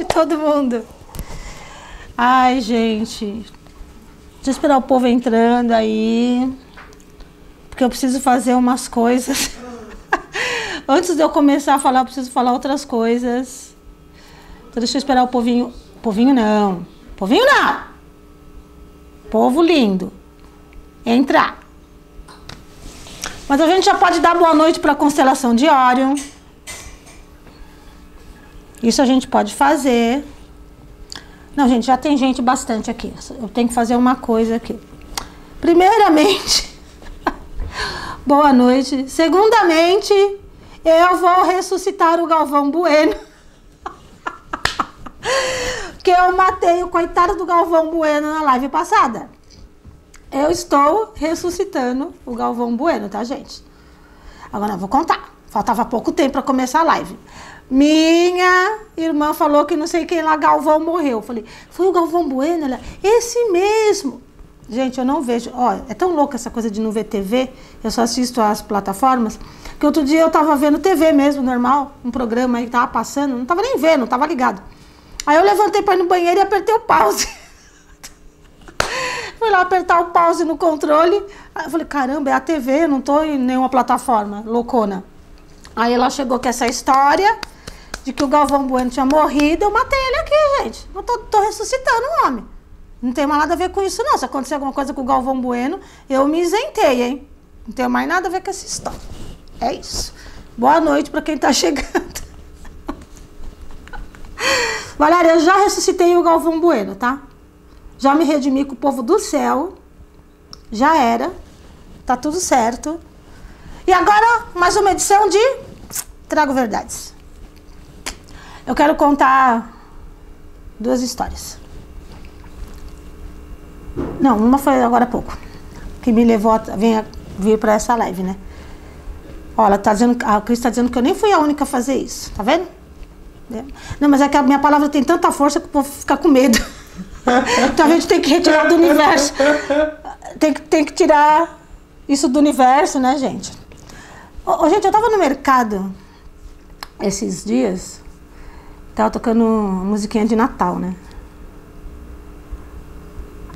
noite, todo mundo. Ai, gente. Deixa eu esperar o povo entrando aí. Porque eu preciso fazer umas coisas. Antes de eu começar a falar, eu preciso falar outras coisas. Então deixa eu esperar o povinho. Povinho não. Povinho não. Povo lindo. Entrar. Mas a gente já pode dar boa noite para a constelação de Órion. Isso a gente pode fazer. Não, gente, já tem gente bastante aqui. Eu tenho que fazer uma coisa aqui. Primeiramente, boa noite. Segundamente, eu vou ressuscitar o Galvão Bueno. que eu matei o coitado do Galvão Bueno na live passada. Eu estou ressuscitando o Galvão Bueno, tá, gente? Agora eu vou contar. Faltava pouco tempo para começar a live. Minha irmã falou que não sei quem lá, Galvão morreu. Eu falei, foi o Galvão Bueno? Ela, esse mesmo. Gente, eu não vejo. Ó, é tão louca essa coisa de não ver TV. Eu só assisto as plataformas. Que outro dia eu tava vendo TV mesmo, normal. Um programa aí que tava passando. Não tava nem vendo, não tava ligado. Aí eu levantei para ir no banheiro e apertei o pause. Fui lá apertar o pause no controle. Aí eu falei, caramba, é a TV, eu não tô em nenhuma plataforma, loucona. Aí ela chegou com essa história de que o Galvão Bueno tinha morrido, eu matei ele aqui, gente. Eu tô, tô ressuscitando o homem. Não tem mais nada a ver com isso, não. Se acontecer alguma coisa com o Galvão Bueno, eu me isentei, hein? Não tem mais nada a ver com essa história. É isso. Boa noite para quem tá chegando. Valéria, eu já ressuscitei o Galvão Bueno, tá? Já me redimi com o povo do céu. Já era. Tá tudo certo. E agora, mais uma edição de Trago Verdades. Eu quero contar duas histórias. Não, uma foi agora há pouco, que me levou a vir, vir para essa live, né? Olha, tá dizendo, a Cris está dizendo que eu nem fui a única a fazer isso, tá vendo? Não, mas é que a minha palavra tem tanta força que o povo fica com medo. então a gente tem que retirar do universo. Tem que, tem que tirar isso do universo, né, gente? Ô, gente, eu tava no mercado esses dias Tava tocando musiquinha de Natal, né?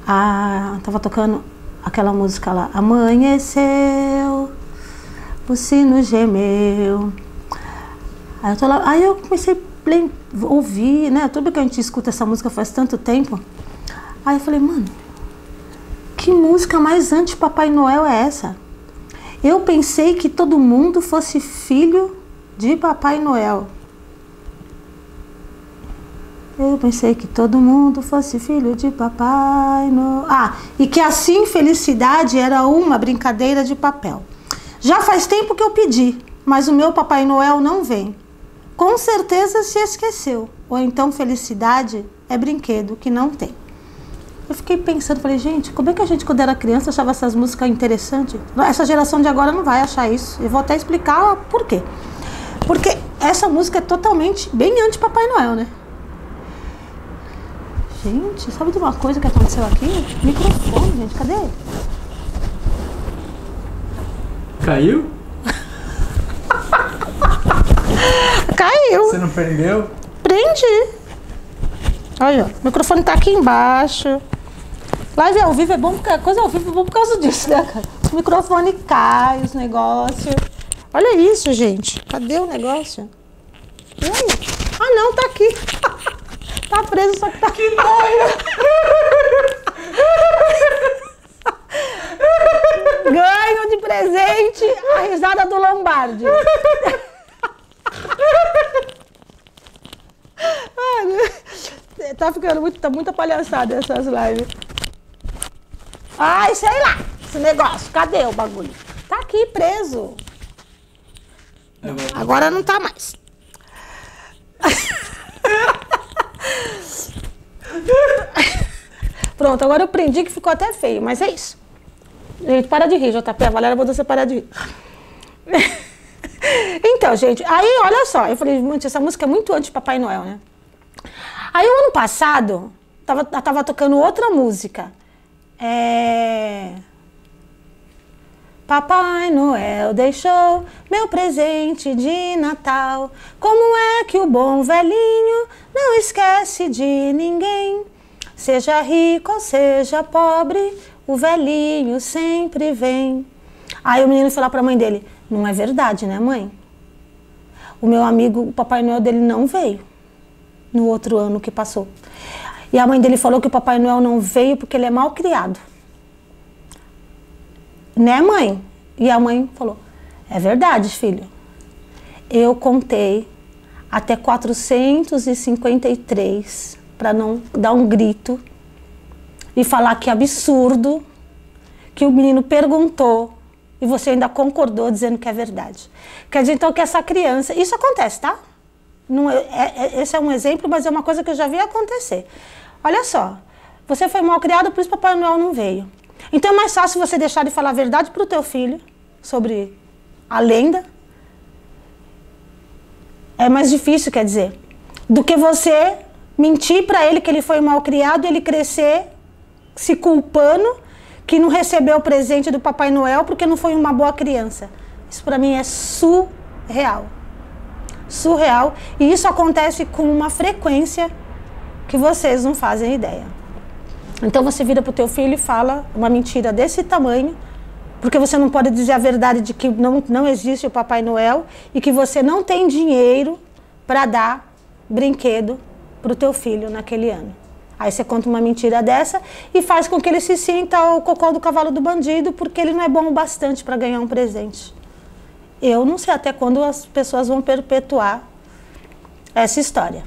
Ah, tava tocando aquela música lá. Amanheceu, o sino gemeu. Aí eu, tô lá, aí eu comecei a ouvir, né? Tudo que a gente escuta essa música faz tanto tempo. Aí eu falei, mano, que música mais anti-Papai Noel é essa? Eu pensei que todo mundo fosse filho de Papai Noel. Eu pensei que todo mundo fosse filho de papai. No... Ah, e que assim felicidade era uma brincadeira de papel. Já faz tempo que eu pedi, mas o meu Papai Noel não vem. Com certeza se esqueceu. Ou então felicidade é brinquedo que não tem. Eu fiquei pensando, falei, gente, como é que a gente, quando era criança, achava essas músicas interessantes? Essa geração de agora não vai achar isso. Eu vou até explicar por quê. Porque essa música é totalmente bem anti-Papai Noel, né? Gente, sabe de uma coisa que aconteceu aqui? Microfone, gente, cadê? Caiu? Caiu. Você não prendeu? Prendi. Olha, o microfone tá aqui embaixo. Live ao vivo é bom porque a coisa ao vivo é bom por causa disso, né, cara? O microfone cai, os negócios. Olha isso, gente. Cadê o negócio? E aí? Ah, não, tá aqui. Tá preso, só que tá. Que noia! Ganho de presente a risada do Lombardi. tá ficando muito, tá muita palhaçada essas lives. Ai, sei lá, esse negócio. Cadê o bagulho? Tá aqui preso. Agora não tá mais. Pronto, agora eu prendi que ficou até feio, mas é isso. Gente, para de rir, JP. A Valéria mandou você parar de rir. então, gente, aí olha só, eu falei, gente, essa música é muito antes de Papai Noel, né? Aí o ano passado, tava, tava tocando outra música. É... Papai Noel deixou meu presente de Natal. Como é que o bom velhinho não esquece de ninguém? Seja rico ou seja pobre, o velhinho sempre vem. Aí o menino falou para a mãe dele: Não é verdade, né, mãe? O meu amigo, o Papai Noel dele não veio no outro ano que passou. E a mãe dele falou que o Papai Noel não veio porque ele é mal criado. Né, mãe? E a mãe falou: É verdade, filho. Eu contei até 453 para não dar um grito e falar que absurdo que o menino perguntou e você ainda concordou dizendo que é verdade. Quer dizer então que essa criança, isso acontece, tá? Não é, é, é esse é um exemplo, mas é uma coisa que eu já vi acontecer. Olha só, você foi mal criado, por isso Papai Noel não veio. Então é mais fácil você deixar de falar a verdade para o teu filho sobre a lenda. É mais difícil, quer dizer, do que você mentir para ele que ele foi mal criado e ele crescer se culpando que não recebeu o presente do Papai Noel porque não foi uma boa criança. Isso para mim é surreal. Surreal. E isso acontece com uma frequência que vocês não fazem ideia. Então você vira para o teu filho e fala uma mentira desse tamanho, porque você não pode dizer a verdade de que não, não existe o Papai Noel e que você não tem dinheiro para dar brinquedo para o teu filho naquele ano. Aí você conta uma mentira dessa e faz com que ele se sinta o cocô do cavalo do bandido porque ele não é bom o bastante para ganhar um presente. Eu não sei até quando as pessoas vão perpetuar essa história.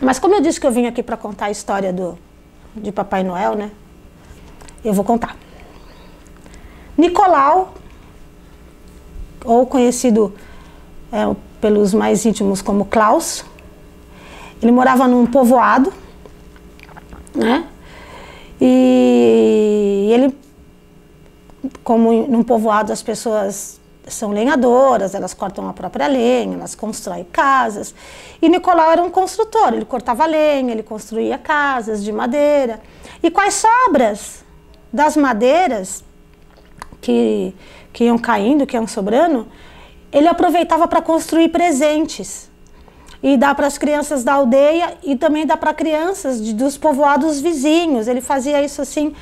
Mas como eu disse que eu vim aqui para contar a história do, de Papai Noel, né? Eu vou contar. Nicolau, ou conhecido é, pelos mais íntimos como Klaus, ele morava num povoado, né? E ele, como num povoado as pessoas são lenhadoras, elas cortam a própria lenha, elas constroem casas. E Nicolau era um construtor, ele cortava lenha, ele construía casas de madeira. E com as sobras das madeiras que, que iam caindo, que iam sobrando, ele aproveitava para construir presentes. E dar para as crianças da aldeia e também dar para crianças de, dos povoados vizinhos. Ele fazia isso assim.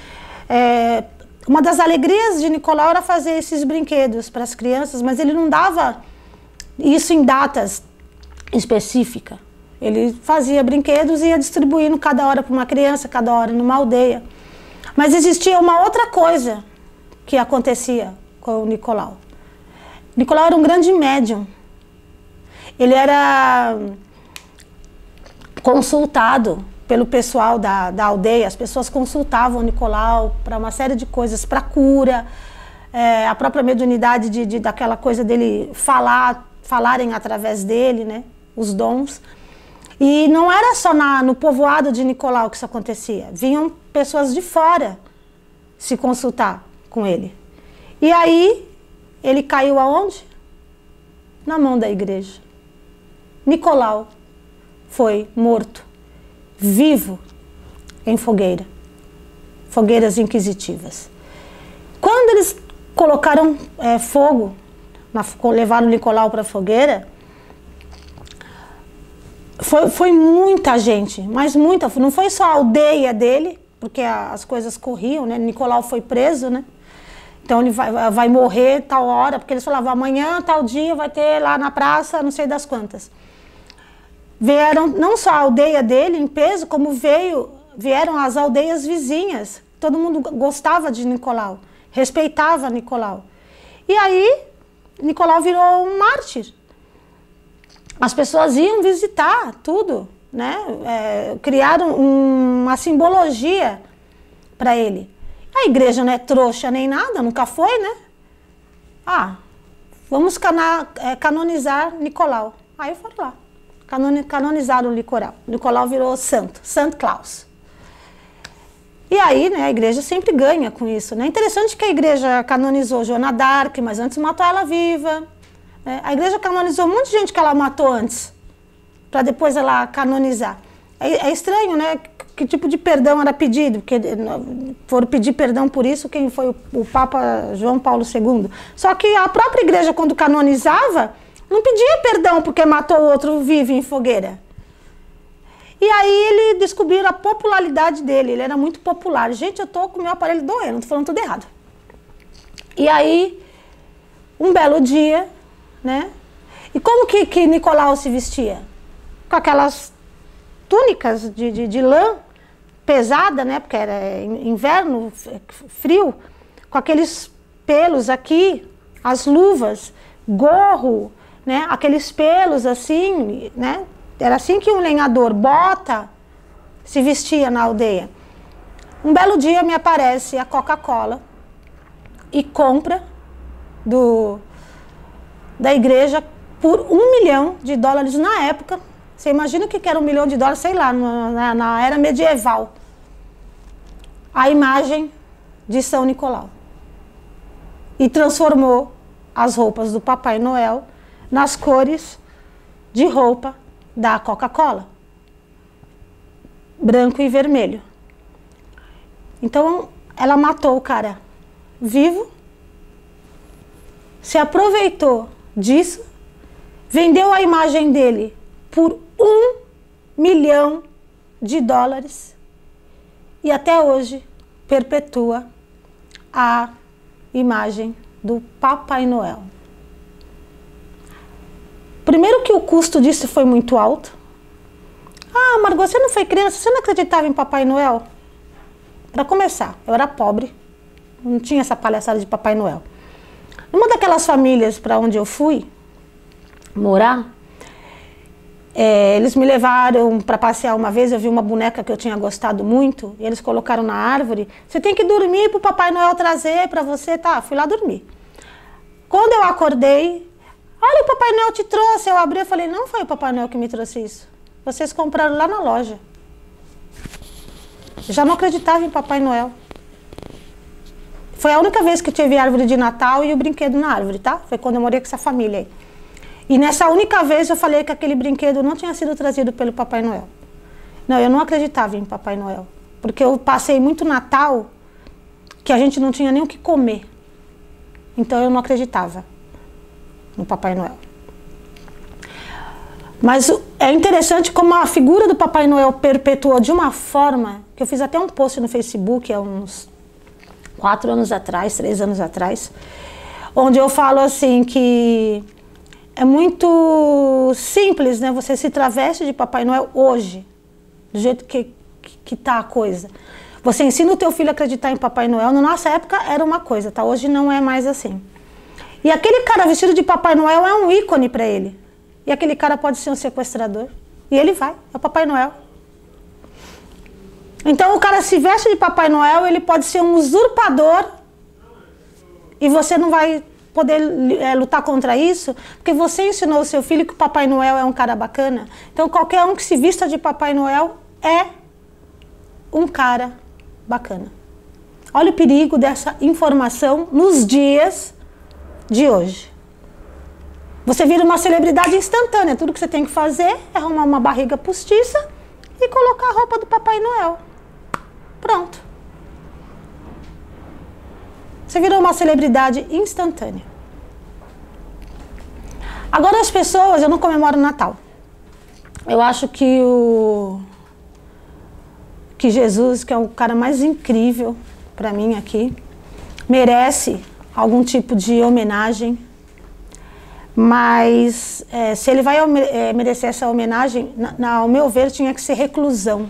É, uma das alegrias de Nicolau era fazer esses brinquedos para as crianças, mas ele não dava isso em datas específicas. Ele fazia brinquedos e ia distribuindo cada hora para uma criança, cada hora numa aldeia. Mas existia uma outra coisa que acontecia com o Nicolau. Nicolau era um grande médium. Ele era consultado pelo pessoal da, da aldeia, as pessoas consultavam o Nicolau para uma série de coisas, para cura, é, a própria mediunidade de, de, daquela coisa dele falar, falarem através dele, né, os dons. E não era só na, no povoado de Nicolau que isso acontecia, vinham pessoas de fora se consultar com ele. E aí ele caiu aonde? Na mão da igreja. Nicolau foi morto vivo em fogueira, fogueiras inquisitivas. Quando eles colocaram é, fogo, na, levaram Nicolau para a fogueira, foi, foi muita gente, mas muita, não foi só a aldeia dele, porque a, as coisas corriam, né? Nicolau foi preso, né? Então ele vai, vai morrer tal hora, porque eles falavam amanhã, tal dia, vai ter lá na praça, não sei das quantas vieram não só a aldeia dele em peso, como veio, vieram as aldeias vizinhas. Todo mundo gostava de Nicolau, respeitava Nicolau. E aí, Nicolau virou um mártir. As pessoas iam visitar tudo, né? É, criaram uma simbologia para ele. A igreja não é trouxa nem nada, nunca foi, né? Ah, vamos cana é, canonizar Nicolau. Aí foram lá canonizaram Nicolau. Nicolau virou santo, Santo Claus. E aí, né, a igreja sempre ganha com isso. Né? Interessante que a igreja canonizou Joana d'Arc, mas antes matou ela viva. Né? A igreja canonizou um monte de gente que ela matou antes, para depois ela canonizar. É, é, estranho, né? que tipo de perdão era pedido, porque eh, foram pedir perdão por isso quem foi o Papa João Paulo II. Só que a própria igreja, quando canonizava, não pedia perdão porque matou o outro vivo em fogueira. E aí ele descobriu a popularidade dele, ele era muito popular. Gente, eu tô com o meu aparelho doendo, tô falando tudo errado. E aí, um belo dia, né? E como que, que Nicolau se vestia? Com aquelas túnicas de, de, de lã pesada, né? Porque era inverno, frio, com aqueles pelos aqui, as luvas, gorro, né? Aqueles pelos assim, né? Era assim que um lenhador bota se vestia na aldeia. Um belo dia me aparece a Coca-Cola e compra do, da igreja por um milhão de dólares na época. Você imagina o que era um milhão de dólares, sei lá, na, na era medieval. A imagem de São Nicolau. E transformou as roupas do Papai Noel nas cores de roupa da Coca-Cola. Branco e vermelho. Então, ela matou o cara vivo, se aproveitou disso, vendeu a imagem dele por um milhão de dólares e até hoje perpetua a imagem do Papai Noel. Primeiro que o custo disso foi muito alto. Ah, Margot, você não foi criança, você não acreditava em Papai Noel? Para começar, eu era pobre, não tinha essa palhaçada de Papai Noel. Numa daquelas famílias para onde eu fui morar, é, eles me levaram para passear uma vez. Eu vi uma boneca que eu tinha gostado muito. E eles colocaram na árvore. Você tem que dormir para o Papai Noel trazer para você. Tá, fui lá dormir. Quando eu acordei, Olha, o Papai Noel te trouxe. Eu abri e falei, não foi o Papai Noel que me trouxe isso. Vocês compraram lá na loja. Já não acreditava em Papai Noel. Foi a única vez que tive árvore de Natal e o brinquedo na árvore, tá? Foi quando eu morei com essa família aí. E nessa única vez eu falei que aquele brinquedo não tinha sido trazido pelo Papai Noel. Não, eu não acreditava em Papai Noel. Porque eu passei muito Natal que a gente não tinha nem o que comer. Então eu não acreditava no Papai Noel. Mas é interessante como a figura do Papai Noel perpetuou de uma forma que eu fiz até um post no Facebook há uns quatro anos atrás, três anos atrás, onde eu falo assim que é muito simples, né? Você se traveste de Papai Noel hoje, do jeito que, que, tá a coisa. Você ensina o teu filho a acreditar em Papai Noel. Na nossa época era uma coisa, tá? Hoje não é mais assim. E aquele cara vestido de Papai Noel é um ícone para ele. E aquele cara pode ser um sequestrador. E ele vai, é o Papai Noel. Então o cara se veste de Papai Noel, ele pode ser um usurpador. E você não vai poder é, lutar contra isso, porque você ensinou o seu filho que o Papai Noel é um cara bacana. Então qualquer um que se vista de Papai Noel é um cara bacana. Olha o perigo dessa informação nos dias de hoje. Você vira uma celebridade instantânea. Tudo que você tem que fazer é arrumar uma barriga postiça e colocar a roupa do Papai Noel. Pronto. Você virou uma celebridade instantânea. Agora as pessoas, eu não comemoro Natal. Eu acho que o que Jesus, que é o cara mais incrível para mim aqui, merece algum tipo de homenagem. Mas é, se ele vai é, merecer essa homenagem, na, na, ao meu ver, tinha que ser reclusão.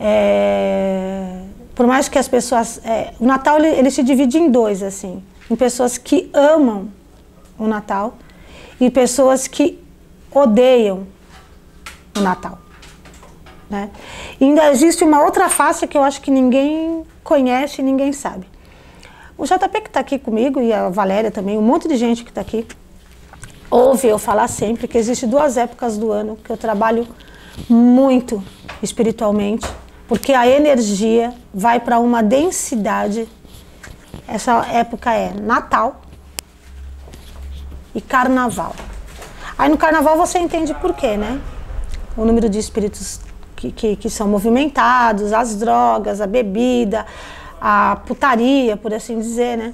É, por mais que as pessoas. É, o Natal ele, ele, se divide em dois, assim: em pessoas que amam o Natal e pessoas que odeiam o Natal. Né? E ainda existe uma outra face que eu acho que ninguém conhece, ninguém sabe. O JP que está aqui comigo e a Valéria também, um monte de gente que está aqui, ouve eu falar sempre que existe duas épocas do ano que eu trabalho muito espiritualmente, porque a energia vai para uma densidade. Essa época é Natal e Carnaval. Aí no Carnaval você entende por quê, né? O número de espíritos que, que, que são movimentados, as drogas, a bebida, a putaria, por assim dizer, né?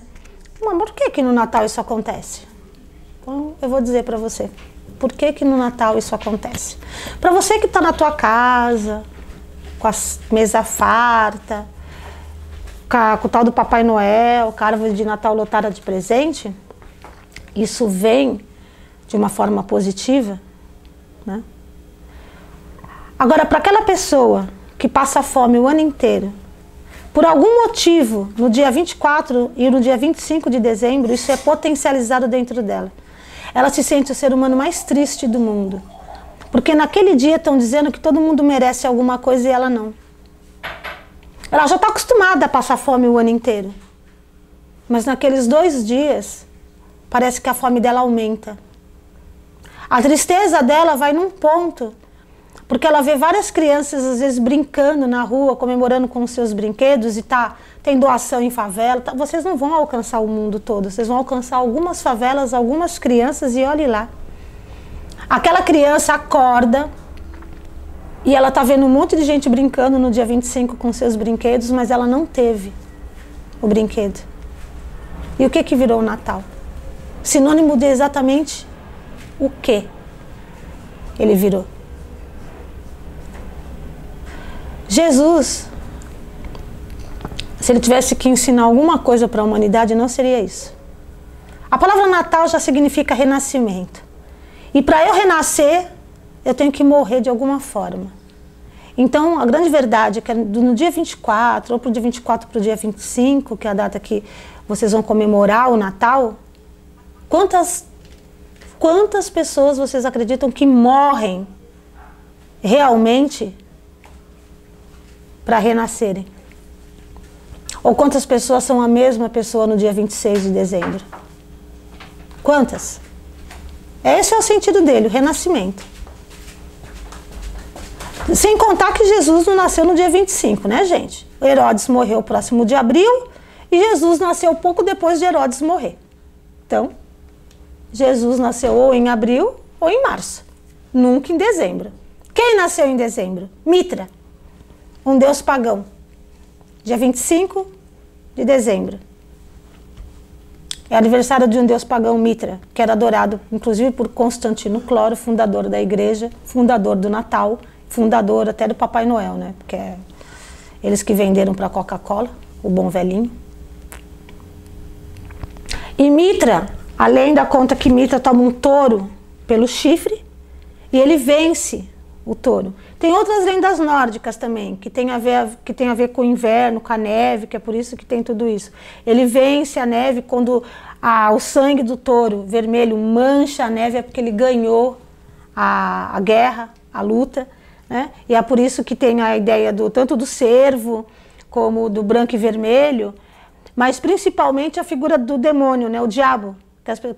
Mas por que que no Natal isso acontece? Então eu vou dizer para você. Por que que no Natal isso acontece? Para você que está na tua casa, com a mesa farta, com, o tal do Papai Noel, com a árvore de Natal lotada de presente, isso vem de uma forma positiva, né? Agora, para aquela pessoa que passa fome o ano inteiro, por algum motivo, no dia 24 e no dia 25 de dezembro, isso é potencializado dentro dela. Ela se sente o ser humano mais triste do mundo. Porque naquele dia estão dizendo que todo mundo merece alguma coisa e ela não. Ela já está acostumada a passar fome o ano inteiro. Mas naqueles dois dias, parece que a fome dela aumenta. A tristeza dela vai num ponto porque ela vê várias crianças, às vezes, brincando na rua, comemorando com os seus brinquedos e tá, tem doação em favela. Tá, vocês não vão alcançar o mundo todo, vocês vão alcançar algumas favelas, algumas crianças e olhe lá. Aquela criança acorda e ela tá vendo um monte de gente brincando no dia 25 com seus brinquedos, mas ela não teve o brinquedo. E o que que virou o Natal? Sinônimo de exatamente o que ele virou. Jesus, se ele tivesse que ensinar alguma coisa para a humanidade, não seria isso. A palavra Natal já significa renascimento. E para eu renascer, eu tenho que morrer de alguma forma. Então, a grande verdade é que no dia 24, ou para o dia 24 para o dia 25, que é a data que vocês vão comemorar o Natal, quantas, quantas pessoas vocês acreditam que morrem realmente para renascerem? Ou quantas pessoas são a mesma pessoa no dia 26 de dezembro? Quantas? Esse é o sentido dele, o renascimento. Sem contar que Jesus não nasceu no dia 25, né, gente? Herodes morreu próximo de abril e Jesus nasceu pouco depois de Herodes morrer. Então, Jesus nasceu ou em abril ou em março, nunca em dezembro. Quem nasceu em dezembro? Mitra um deus pagão. Dia 25 de dezembro. É aniversário de um deus pagão Mitra, que era adorado inclusive por Constantino Cloro, fundador da igreja, fundador do Natal, fundador até do Papai Noel, né? Porque é eles que venderam para a Coca-Cola, o bom velhinho. E Mitra, além da conta que Mitra toma um touro pelo chifre, e ele vence o touro. Tem outras lendas nórdicas também, que tem, a ver, que tem a ver com o inverno, com a neve, que é por isso que tem tudo isso. Ele vence a neve quando a, o sangue do touro vermelho mancha a neve, é porque ele ganhou a, a guerra, a luta. Né? E é por isso que tem a ideia do tanto do cervo como do branco e vermelho, mas principalmente a figura do demônio, né? o diabo,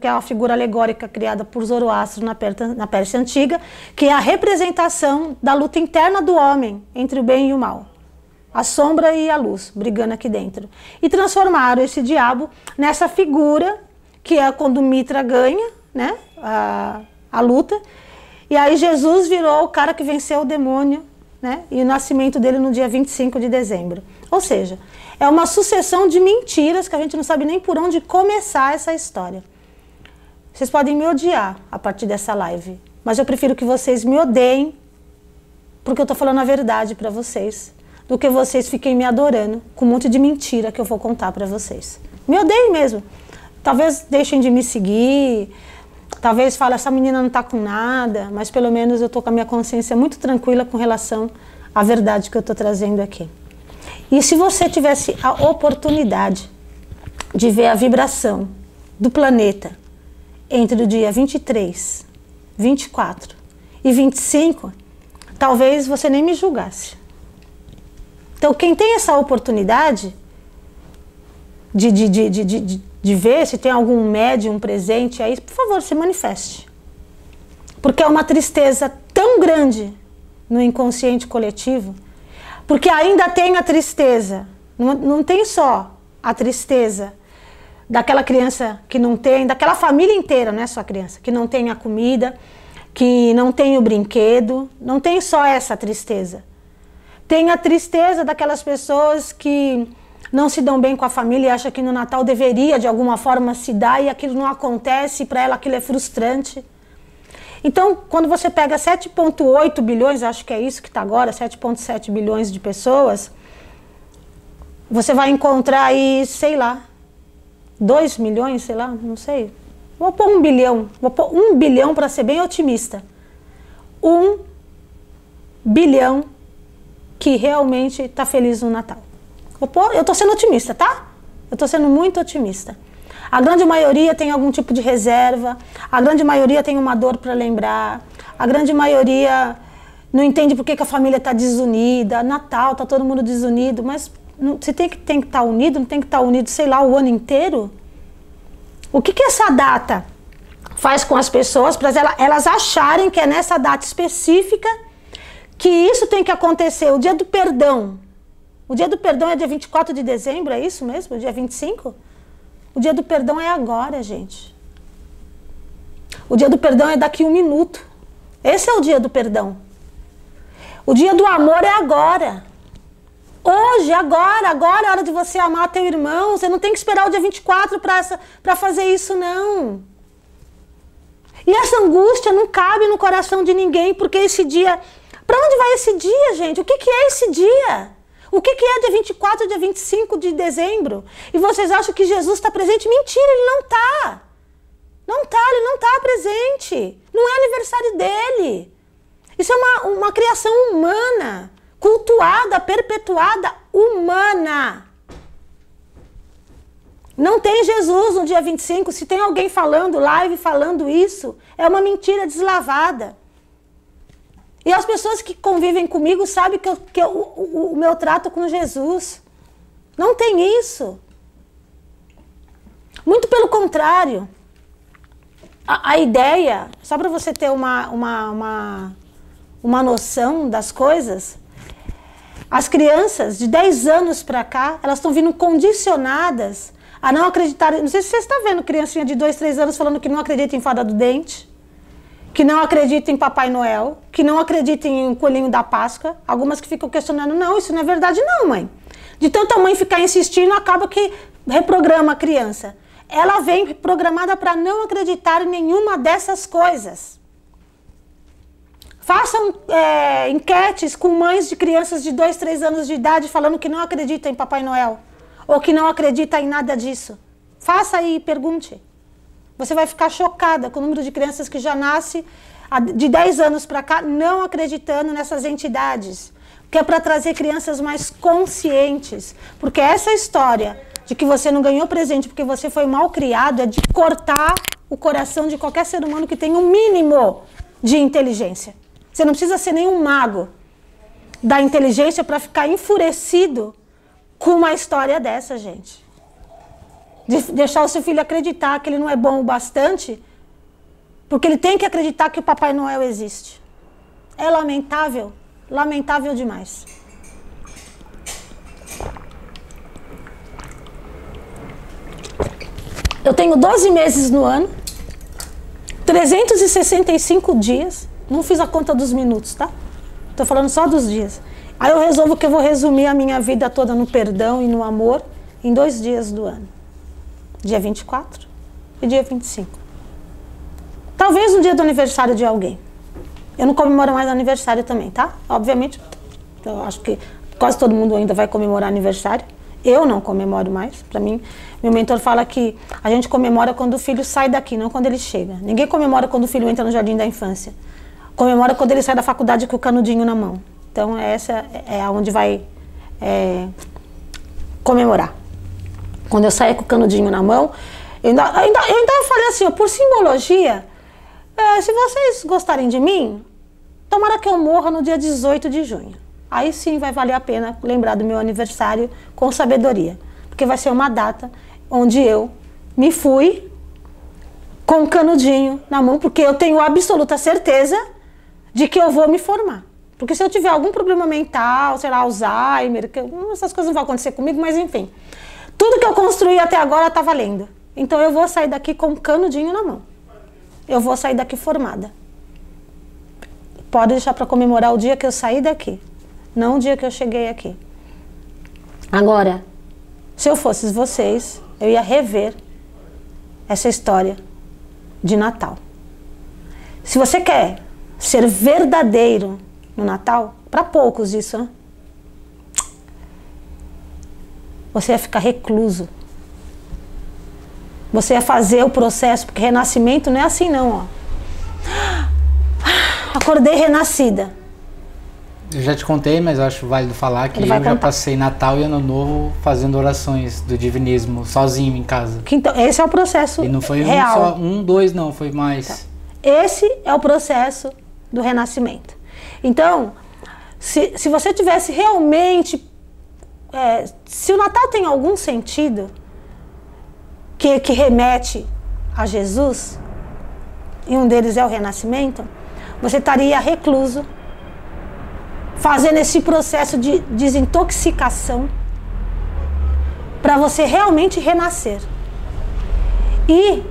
que é uma figura alegórica criada por Zoroastro na, na Pérsia Antiga, que é a representação da luta interna do homem entre o bem e o mal. A sombra e a luz brigando aqui dentro. E transformaram esse diabo nessa figura que é quando Mitra ganha né, a, a luta. E aí Jesus virou o cara que venceu o demônio né, e o nascimento dele no dia 25 de dezembro. Ou seja, é uma sucessão de mentiras que a gente não sabe nem por onde começar essa história. Vocês podem me odiar a partir dessa live, mas eu prefiro que vocês me odeiem, porque eu estou falando a verdade para vocês, do que vocês fiquem me adorando com um monte de mentira que eu vou contar para vocês. Me odeiem mesmo. Talvez deixem de me seguir, talvez falem, essa menina não está com nada, mas pelo menos eu estou com a minha consciência muito tranquila com relação à verdade que eu estou trazendo aqui. E se você tivesse a oportunidade de ver a vibração do planeta entre o dia 23, 24 e 25, talvez você nem me julgasse. Então, quem tem essa oportunidade de, de, de, de, de, de ver se tem algum médium presente aí, por favor, se manifeste. Porque é uma tristeza tão grande no inconsciente coletivo, porque ainda tem a tristeza, não, não tem só a tristeza daquela criança que não tem, daquela família inteira, não é só a criança, que não tem a comida, que não tem o brinquedo, não tem só essa tristeza. Tem a tristeza daquelas pessoas que não se dão bem com a família e acham que no Natal deveria de alguma forma se dar e aquilo não acontece, para ela aquilo é frustrante. Então, quando você pega 7,8 bilhões, acho que é isso que está agora, 7,7 bilhões de pessoas, você vai encontrar aí, sei lá, 2 milhões, sei lá, não sei. Vou pôr um bilhão, vou pôr um bilhão para ser bem otimista. Um bilhão que realmente está feliz no Natal. Eu estou sendo otimista, tá? Eu estou sendo muito otimista. A grande maioria tem algum tipo de reserva, a grande maioria tem uma dor para lembrar, a grande maioria não entende por que, que a família está desunida. Natal, está todo mundo desunido, mas não, você tem que estar tem que tá unido, não tem que estar tá unido, sei lá, o ano inteiro? O que, que essa data faz com as pessoas para elas, elas acharem que é nessa data específica que isso tem que acontecer? O dia do perdão. O dia do perdão é dia 24 de dezembro, é isso mesmo? Dia 25? O dia do perdão é agora, gente. O dia do perdão é daqui um minuto. Esse é o dia do perdão. O dia do amor é agora. Hoje, agora, agora é hora de você amar teu irmão. Você não tem que esperar o dia 24 para fazer isso, não. E essa angústia não cabe no coração de ninguém, porque esse dia. Para onde vai esse dia, gente? O que, que é esse dia? O que, que é dia 24, dia 25 de dezembro? E vocês acham que Jesus está presente? Mentira, ele não está. Não está, ele não está presente. Não é aniversário dele. Isso é uma, uma criação humana cultuada, perpetuada, humana. Não tem Jesus no dia 25. Se tem alguém falando live, falando isso, é uma mentira deslavada. E as pessoas que convivem comigo sabem que, eu, que eu, o, o meu trato com Jesus. Não tem isso. Muito pelo contrário. A, a ideia, só para você ter uma, uma, uma, uma noção das coisas, as crianças de 10 anos para cá, elas estão vindo condicionadas a não acreditar. Não sei se você está vendo criancinha de 2, 3 anos falando que não acredita em fada do dente, que não acredita em Papai Noel, que não acredita em coelhinho da Páscoa. Algumas que ficam questionando, não, isso não é verdade não, mãe. De tanta mãe ficar insistindo, acaba que reprograma a criança. Ela vem programada para não acreditar em nenhuma dessas coisas. Façam é, enquetes com mães de crianças de 2, 3 anos de idade falando que não acreditam em Papai Noel ou que não acredita em nada disso. Faça aí e pergunte. Você vai ficar chocada com o número de crianças que já nasce de 10 anos para cá não acreditando nessas entidades. Que é para trazer crianças mais conscientes. Porque essa história de que você não ganhou presente porque você foi mal criado é de cortar o coração de qualquer ser humano que tenha um mínimo de inteligência. Você não precisa ser nenhum mago da inteligência para ficar enfurecido com uma história dessa, gente. De deixar o seu filho acreditar que ele não é bom o bastante, porque ele tem que acreditar que o Papai Noel existe. É lamentável, lamentável demais. Eu tenho 12 meses no ano, 365 dias. Não fiz a conta dos minutos, tá? Tô falando só dos dias. Aí eu resolvo que eu vou resumir a minha vida toda no perdão e no amor em dois dias do ano. Dia 24 e dia 25. Talvez no dia do aniversário de alguém. Eu não comemoro mais aniversário também, tá? Obviamente, eu acho que quase todo mundo ainda vai comemorar aniversário. Eu não comemoro mais. Para mim, meu mentor fala que a gente comemora quando o filho sai daqui, não quando ele chega. Ninguém comemora quando o filho entra no jardim da infância comemora quando ele sai da faculdade com o canudinho na mão. Então, essa é aonde vai é, comemorar. Quando eu saio com o canudinho na mão, eu ainda, ainda, eu ainda falei assim, ó, por simbologia, é, se vocês gostarem de mim, tomara que eu morra no dia 18 de junho. Aí sim vai valer a pena lembrar do meu aniversário com sabedoria. Porque vai ser uma data onde eu me fui com o canudinho na mão, porque eu tenho absoluta certeza de que eu vou me formar. Porque se eu tiver algum problema mental, sei lá, Alzheimer, que, essas coisas não vão acontecer comigo, mas enfim. Tudo que eu construí até agora está valendo. Então eu vou sair daqui com um canudinho na mão. Eu vou sair daqui formada. Pode deixar para comemorar o dia que eu sair daqui. não o dia que eu cheguei aqui. Agora, se eu fosse vocês, eu ia rever essa história de Natal. Se você quer ser verdadeiro no Natal, para poucos isso, né? Você ia ficar recluso. Você ia fazer o processo, porque renascimento não é assim não, ó. Acordei renascida. Eu já te contei, mas acho válido falar que eu vai já contar. passei Natal e Ano Novo fazendo orações do divinismo sozinho em casa. Então, esse é o processo E não foi um, real. só, um, dois, não, foi mais. Esse é o processo do renascimento. Então, se, se você tivesse realmente. é, se o Natal tem algum sentido que, que remete a Jesus, e um deles é o renascimento, você estaria recluso, fazendo esse processo de desintoxicação para você realmente renascer. E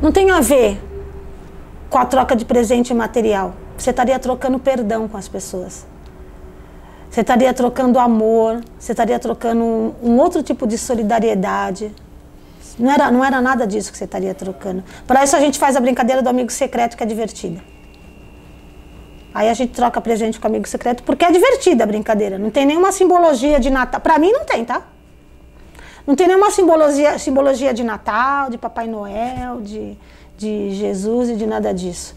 não tem a ver com a troca de presente material. Você estaria trocando perdão com as pessoas. Você estaria trocando amor, você estaria trocando um, um outro tipo de solidariedade. Não era, não era nada disso que você estaria trocando. Para isso a gente faz a brincadeira do amigo secreto, que é divertida. Aí a gente troca presente com amigo secreto, porque é divertida a brincadeira. Não tem nenhuma simbologia de Natal. Para mim não tem, tá? Não tem nenhuma simbologia, simbologia de Natal, de Papai Noel, de, de Jesus e de nada disso.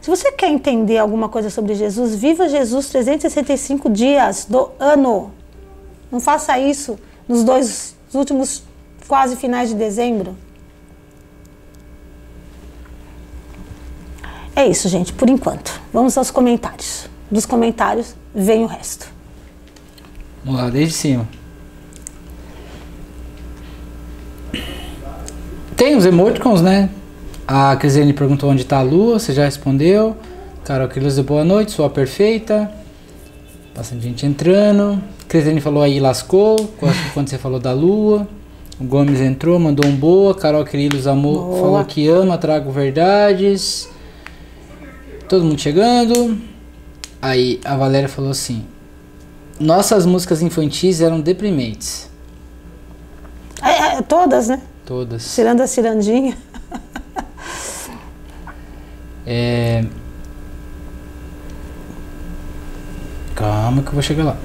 Se você quer entender alguma coisa sobre Jesus, viva Jesus 365 dias do ano. Não faça isso nos dois últimos quase finais de dezembro. É isso, gente, por enquanto. Vamos aos comentários. Dos comentários vem o resto. Vamos lá, desde cima. Tem os emoticons, né? A Crisene perguntou onde tá a lua, você já respondeu. Carol Quilos, boa noite, sua perfeita. Bastante gente entrando. Crisene falou aí, lascou, quando- quando você falou da lua. O Gomes entrou, mandou um boa. Carol amou, Boa. falou que ama, trago verdades. Todo mundo chegando. Aí a Valéria falou assim: Nossas músicas infantis eram deprimentes. É, é, todas, né? Todas. Ciranda Cirandinha. É... Calma que eu vou chegar lá.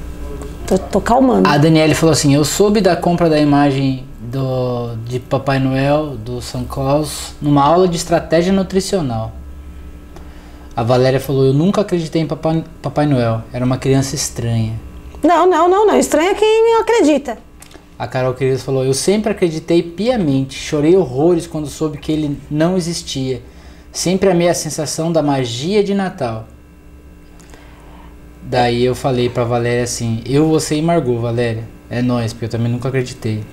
Tô, tô calmando. A Daniele falou assim: Eu soube da compra da imagem do, de Papai Noel, do São Claus, numa aula de estratégia nutricional. A Valéria falou: Eu nunca acreditei em Papai, Papai Noel. Era uma criança estranha. Não, não, não, não. Estranha quem acredita. A Carol Queridos falou: Eu sempre acreditei piamente, chorei horrores quando soube que ele não existia. Sempre amei a sensação da magia de Natal. Daí eu falei pra Valéria assim: Eu, você e Margot, Valéria. É nós, porque eu também nunca acreditei.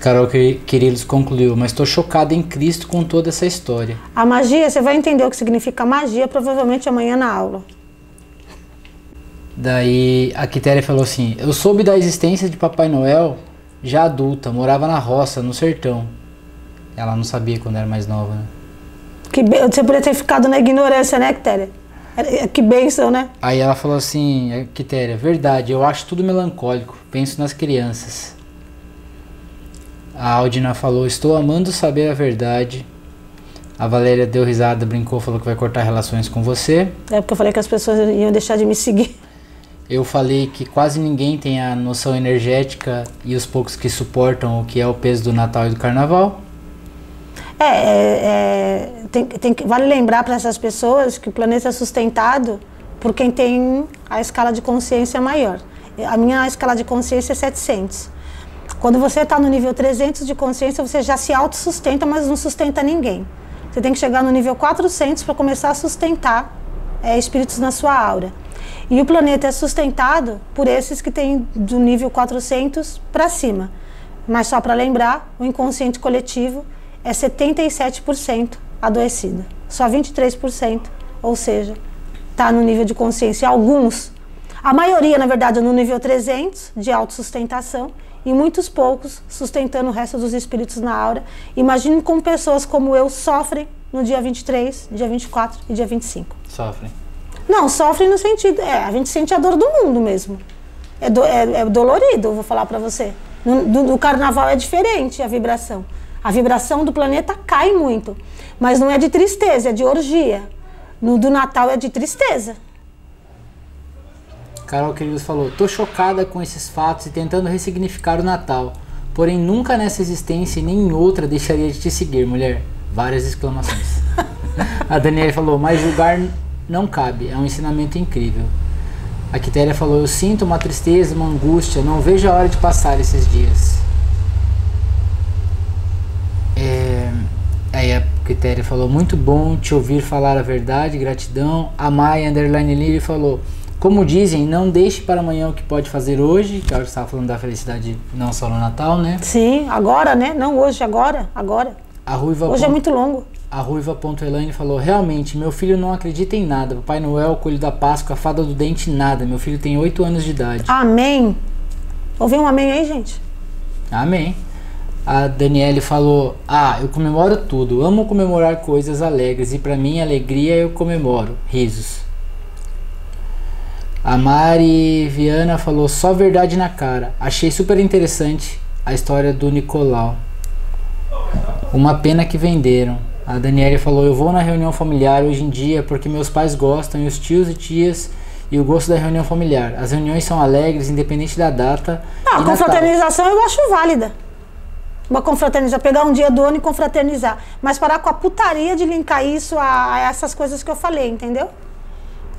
Carol Queridos concluiu: Mas tô chocada em Cristo com toda essa história. A magia, você vai entender o que significa magia provavelmente amanhã na aula. Daí a Quitéria falou assim: Eu soube da existência de Papai Noel já adulta, morava na roça, no sertão. Ela não sabia quando era mais nova, né? Que be- Você poderia ter ficado na ignorância, né, Quitéria? É- Que bênção, né? Aí ela falou assim, é, Quitéria, verdade, eu acho tudo melancólico, penso nas crianças. A Aldina falou, estou amando saber a verdade. A Valéria deu risada, brincou, falou que vai cortar relações com você. É porque eu falei que as pessoas iam deixar de me seguir. Eu falei que quase ninguém tem a noção energética e os poucos que suportam o que é o peso do Natal e do Carnaval. É, é, é, tem, vale lembrar para essas pessoas que o planeta é sustentado por quem tem a escala de consciência maior. A minha escala de consciência é 700. Quando você está no nível 300 de consciência, você já se autossustenta, mas não sustenta ninguém. Você tem que chegar no nível 400 para começar a sustentar é, espíritos na sua aura. E o planeta é sustentado por esses que têm do nível 400 para cima. Mas só para lembrar, o inconsciente coletivo é 77% adoecido. Só 23%, ou seja, está no nível de consciência. Alguns, a maioria, na verdade, é no nível 300 de autossustentação e muitos poucos sustentando o resto dos espíritos na aura. Imagine como pessoas como eu sofrem no dia 23, dia 24 e dia 25. Sofrem. Não, sofre no sentido. É, a gente sente a dor do mundo mesmo. É, do- é- é dolorido, vou falar pra você. No, do, do carnaval é diferente a vibração. A vibração do planeta cai muito. Mas não é de tristeza, é de orgia. No do Natal é de tristeza. Carol Queridos falou: Tô chocada com esses fatos e tentando ressignificar o Natal. Porém, nunca nessa existência e nem em outra deixaria de te seguir, mulher. Várias exclamações. a Daniela falou: Mas julgar não cabe. É um ensinamento incrível. A Quitéria falou: Eu sinto uma tristeza, uma angústia. Não vejo a hora de passar esses dias. É, aí a Quitéria falou: Muito bom te ouvir falar a verdade, gratidão. A Maia Underline Livre falou: Como dizem, não deixe para amanhã o que pode fazer hoje. Que ela estava falando da felicidade não só no Natal, né? Sim, agora, né? Não hoje, agora, agora. A Ruiva Hoje é Pon- muito longo. A Ruiva.Elaine falou: Realmente, meu filho não acredita em nada. Papai Noel, Coelho da Páscoa, Fada do Dente, nada. Meu filho tem 8 anos de idade. Amém. Ouviu um amém aí, gente? Amém. A Daniele falou: Ah, eu comemoro tudo. Amo comemorar coisas alegres e pra mim alegria eu comemoro. Risos. A Mari Viana falou: Só verdade na cara. Achei super interessante a história do Nicolau. Uma pena que venderam. A Daniele falou: Eu vou na reunião familiar hoje em dia porque meus pais gostam e os tios e tias e o gosto da reunião familiar. As reuniões são alegres, independente da data. Ah, a confraternização eu acho válida. Uma confraternização, pegar um dia do ano e confraternizar. Mas parar com a putaria de linkar isso a, a essas coisas que eu falei, entendeu?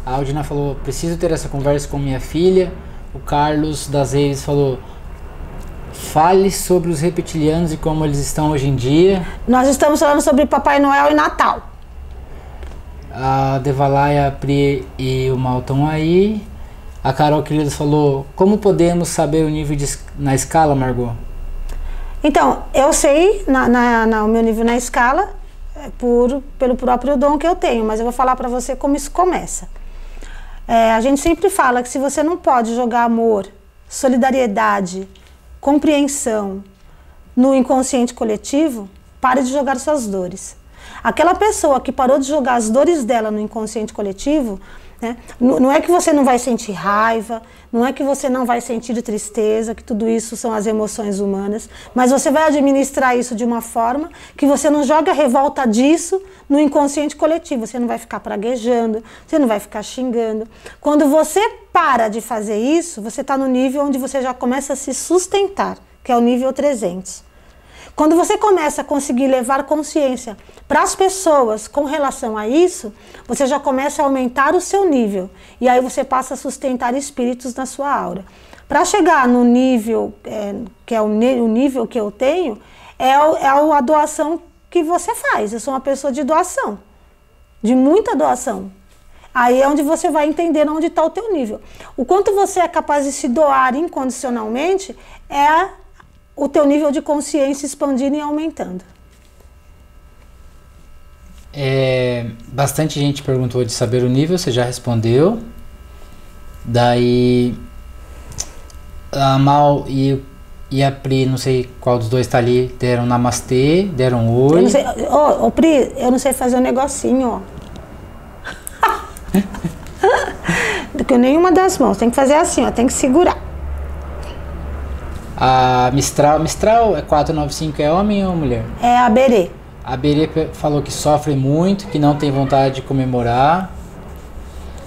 A Aldina falou: preciso ter essa conversa com minha filha. O Carlos das Reis falou: fale sobre os reptilianos e como eles estão hoje em dia. Nós estamos falando sobre Papai Noel e Natal. A Devalaya, a Pri e o Mal estão aí. A Carol Queridos falou: como podemos saber o nível de, na escala, Margot? Então, eu sei na, na- na- o meu nível na escala é por, pelo próprio dom que eu tenho, mas eu vou falar para você como isso começa. É, a gente sempre fala que se você não pode jogar amor, solidariedade, compreensão no inconsciente coletivo, pare de jogar suas dores. Aquela pessoa que parou de jogar as dores dela no inconsciente coletivo, né, não é que você não vai sentir raiva, não é que você não vai sentir tristeza, que tudo isso são as emoções humanas, mas você vai administrar isso de uma forma que você não joga a revolta disso no inconsciente coletivo. Você não vai ficar praguejando, você não vai ficar xingando. Quando você para de fazer isso, você está no nível onde você já começa a se sustentar, que é o nível 300. Quando você começa a conseguir levar consciência para as pessoas com relação a isso, você já começa a aumentar o seu nível. E aí você passa a sustentar espíritos na sua aura. Para chegar no nível, é, que é o, o nível que eu tenho, é, é a doação que você faz. Eu sou uma pessoa de doação, de muita doação. Aí é onde você vai entender onde está o teu nível. O quanto você é capaz de se doar incondicionalmente é o teu nível de consciência expandindo e aumentando. É, bastante gente perguntou de saber o nível, você já respondeu. Daí a Mal e, e a Pri, não sei qual dos dois tá ali, deram namastê, deram Eu oi. não sei, ô, ô, Pri, eu não sei fazer um negocinho, ó. Que nenhuma das mãos. Tem que fazer assim, ó. Tem que segurar. A Mistral, Mistral é 495 é homem ou mulher? É a berê. A Berê falou que sofre muito, que não tem vontade de comemorar.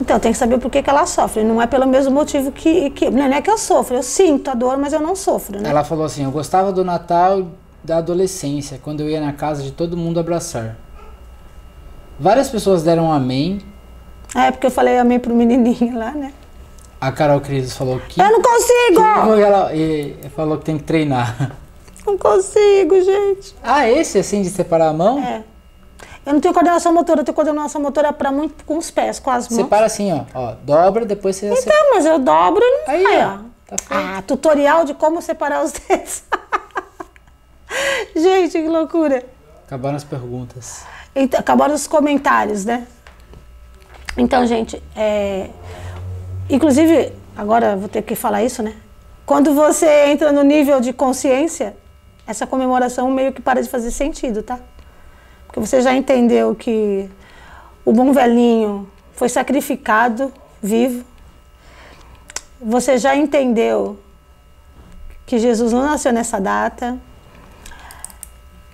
Então, tem que saber por que, que ela sofre. Não é pelo mesmo motivo que, que. Não é que eu sofro. Eu sinto a dor, mas eu não sofro, né? Ela falou assim: Eu gostava do Natal da adolescência, quando eu ia na casa de todo mundo abraçar. Várias pessoas deram um amém. É porque eu falei amém pro menininho lá, né? A Carol Cris falou que. Eu não consigo! que ela, e falou que tem que treinar. Não consigo, gente. Ah, esse assim de separar a mão? É. Eu não tenho coordenação motora, eu tenho coordenação motora para muito com os pés, com as mãos. Separa assim, ó. ó. Dobra, depois você. Então, mas eu dobro e não Aí, ó. Tá. Ah, tutorial de como separar os dedos. Gente, que loucura. Acabaram as perguntas. Então, acabaram os comentários, né? Então, gente, é... inclusive, agora vou ter que falar isso, né? Quando você entra no nível de consciência, essa comemoração meio que para de fazer sentido, tá? Porque você já entendeu que o bom velhinho foi sacrificado vivo. Você já entendeu que Jesus não nasceu nessa data.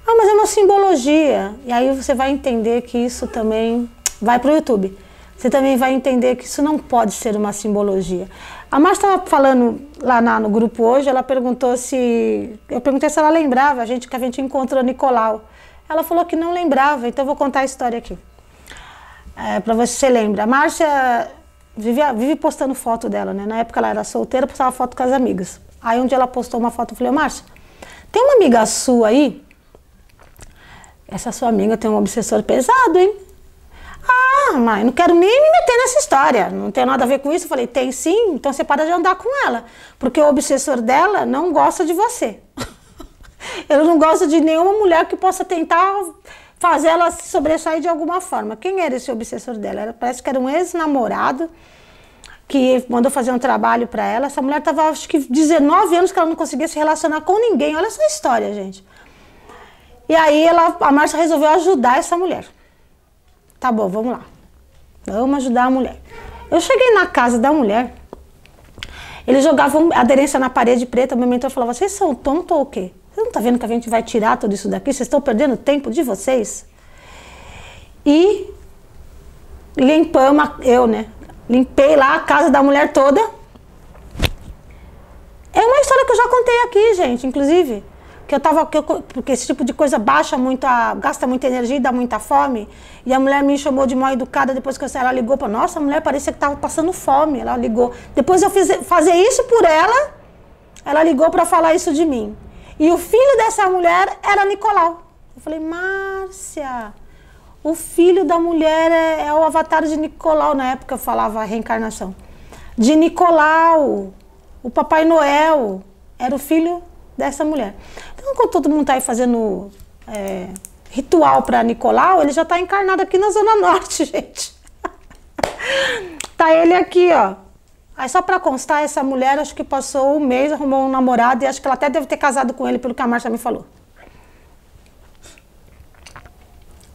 Ah, mas é uma simbologia. E aí você vai entender que isso também vai para o YouTube. Você também vai entender que isso não pode ser uma simbologia. A Márcia estava falando lá na, no grupo hoje, ela perguntou se. Eu perguntei se ela lembrava, a gente que a gente encontrou Nicolau. Ela falou que não lembrava, então eu vou contar a história aqui. É, para você se lembra. A Márcia vive, vive postando foto dela, né? Na época ela era solteira, postava foto com as amigas. Aí um dia ela postou uma foto, eu falei, Márcia, tem uma amiga sua aí? Essa sua amiga tem um obsessor pesado, hein? Ah, mas não quero nem me meter nessa história, não tem nada a ver com isso. Eu falei, tem sim, então você para de andar com ela. Porque o obsessor dela não gosta de você. Ele não gosta de nenhuma mulher que possa tentar fazer ela se sobressair de alguma forma. Quem era esse obsessor dela? Era, parece que era um ex-namorado que mandou fazer um trabalho para ela. Essa mulher estava, acho que 19 anos que ela não conseguia se relacionar com ninguém. Olha essa história, gente. E aí ela, a Márcia resolveu ajudar essa mulher. Tá bom, vamos lá. Vamos ajudar a mulher. Eu cheguei na casa da mulher. Eles jogavam aderência na parede preta. Meu mentor falava: Vocês são tontos ou o quê? Você não está vendo que a gente vai tirar tudo isso daqui? Vocês estão perdendo tempo de vocês? E limpamos, eu, né? Limpei lá a casa da mulher toda. É uma história que eu já contei aqui, gente, inclusive. Que eu tava. Que eu, porque esse tipo de coisa baixa muito, a, gasta muita energia e dá muita fome. E a mulher me chamou de mal educada depois que ela ligou para Nossa, a mulher parecia que estava passando fome. Ela ligou. Depois eu fiz fazer isso por ela, ela ligou para falar isso de mim. E o filho dessa mulher era Nicolau. Eu falei, Márcia, o filho da mulher é, é, o avatar de Nicolau. Na época eu falava reencarnação. De Nicolau, o Papai Noel, era o filho dessa mulher. Então, quando todo mundo está aí fazendo é, ritual para Nicolau, ele já está encarnado aqui na Zona Norte, gente. tá ele aqui, ó. Aí só para constar, essa mulher acho que passou um mês, arrumou um namorado e acho que ela até deve ter casado com ele, pelo que a Marcia me falou.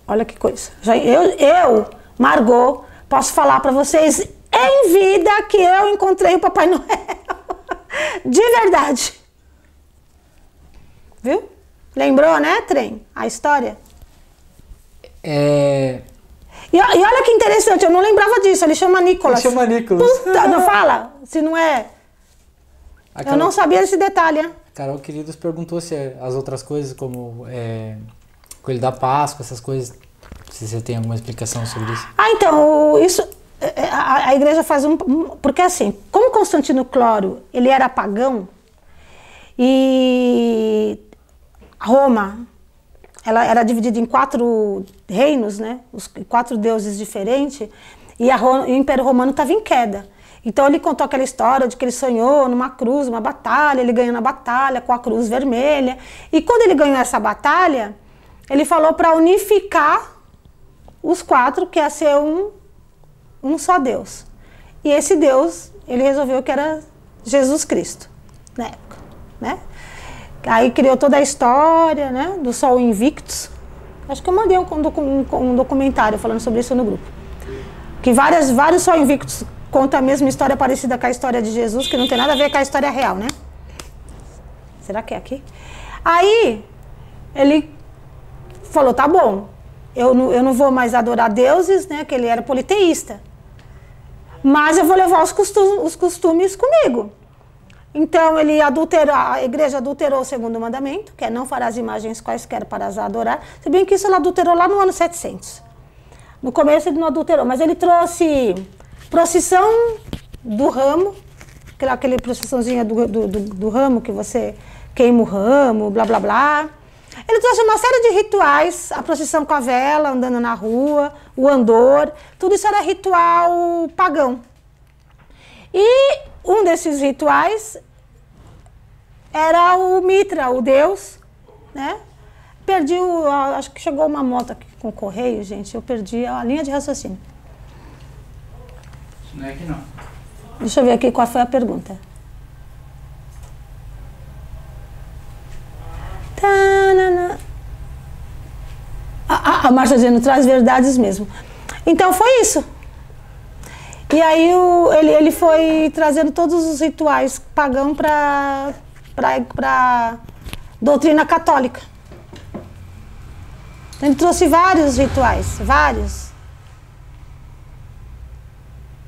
Olha que coisa. Já, eu, eu, Margot, posso falar para vocês em vida que eu encontrei o Papai Noel. De verdade. Viu? Lembrou, né, trem? A história? É. E, e, olha que interessante, eu não lembrava disso. Ele chama Nicolas. Ele chama Nicolas. Puta, não fala? Se não é. eu não sabia desse detalhe, hein? Carol Queridos perguntou se as outras coisas, como é, Coelho da Páscoa, essas coisas, se você tem alguma explicação sobre isso. Ah, então, isso. É, é, a, a igreja faz um. Porque assim, como Constantino Cloro ele era pagão, e Roma ela era dividida em quatro reinos, né? Os quatro deuses diferentes, e, a, o Império Romano estava em queda. Então ele contou aquela história de que ele sonhou numa cruz, uma batalha, ele ganhou na batalha com a cruz vermelha. E quando ele ganhou essa batalha, ele falou para unificar os quatro, que ia ser um, um só Deus. E esse Deus, ele resolveu que era Jesus Cristo, na época, né? Aí criou toda a história, né, do Sol Invictus. Acho que eu mandei um, um, um documentário falando sobre isso no grupo. Que várias, vários Sol Invictus contam a mesma história parecida com a história de Jesus, que não tem nada a ver com a história real, né? Será que é aqui? Aí, ele falou, tá bom, eu não, eu não vou mais adorar deuses, né, que ele era politeísta. Mas eu vou levar os costumes, os costumes comigo. Então ele adulterou, a igreja adulterou o segundo mandamento, que é não farás imagens quaisquer para as adorar. Se bem que isso ela adulterou lá no ano 700. No começo ele não adulterou, mas ele trouxe procissão do ramo, aquela, procissãozinha do, do, do, do ramo que você queima o ramo, blá blá blá. Ele trouxe uma série de rituais, a procissão com a vela, andando na rua, o andor, tudo isso era ritual pagão. E um desses rituais era o Mitra, o Deus, né? Perdi o. Acho que chegou uma moto aqui com o correio, gente. Eu perdi a linha de raciocínio. Isso não é aqui não. Deixa eu ver aqui qual foi a pergunta. A, a, a Márcia dizendo, traz verdades mesmo. Então foi isso. E aí o- ele, ele foi trazendo todos os rituais pagãos para para doutrina católica. Ele trouxe vários rituais, vários.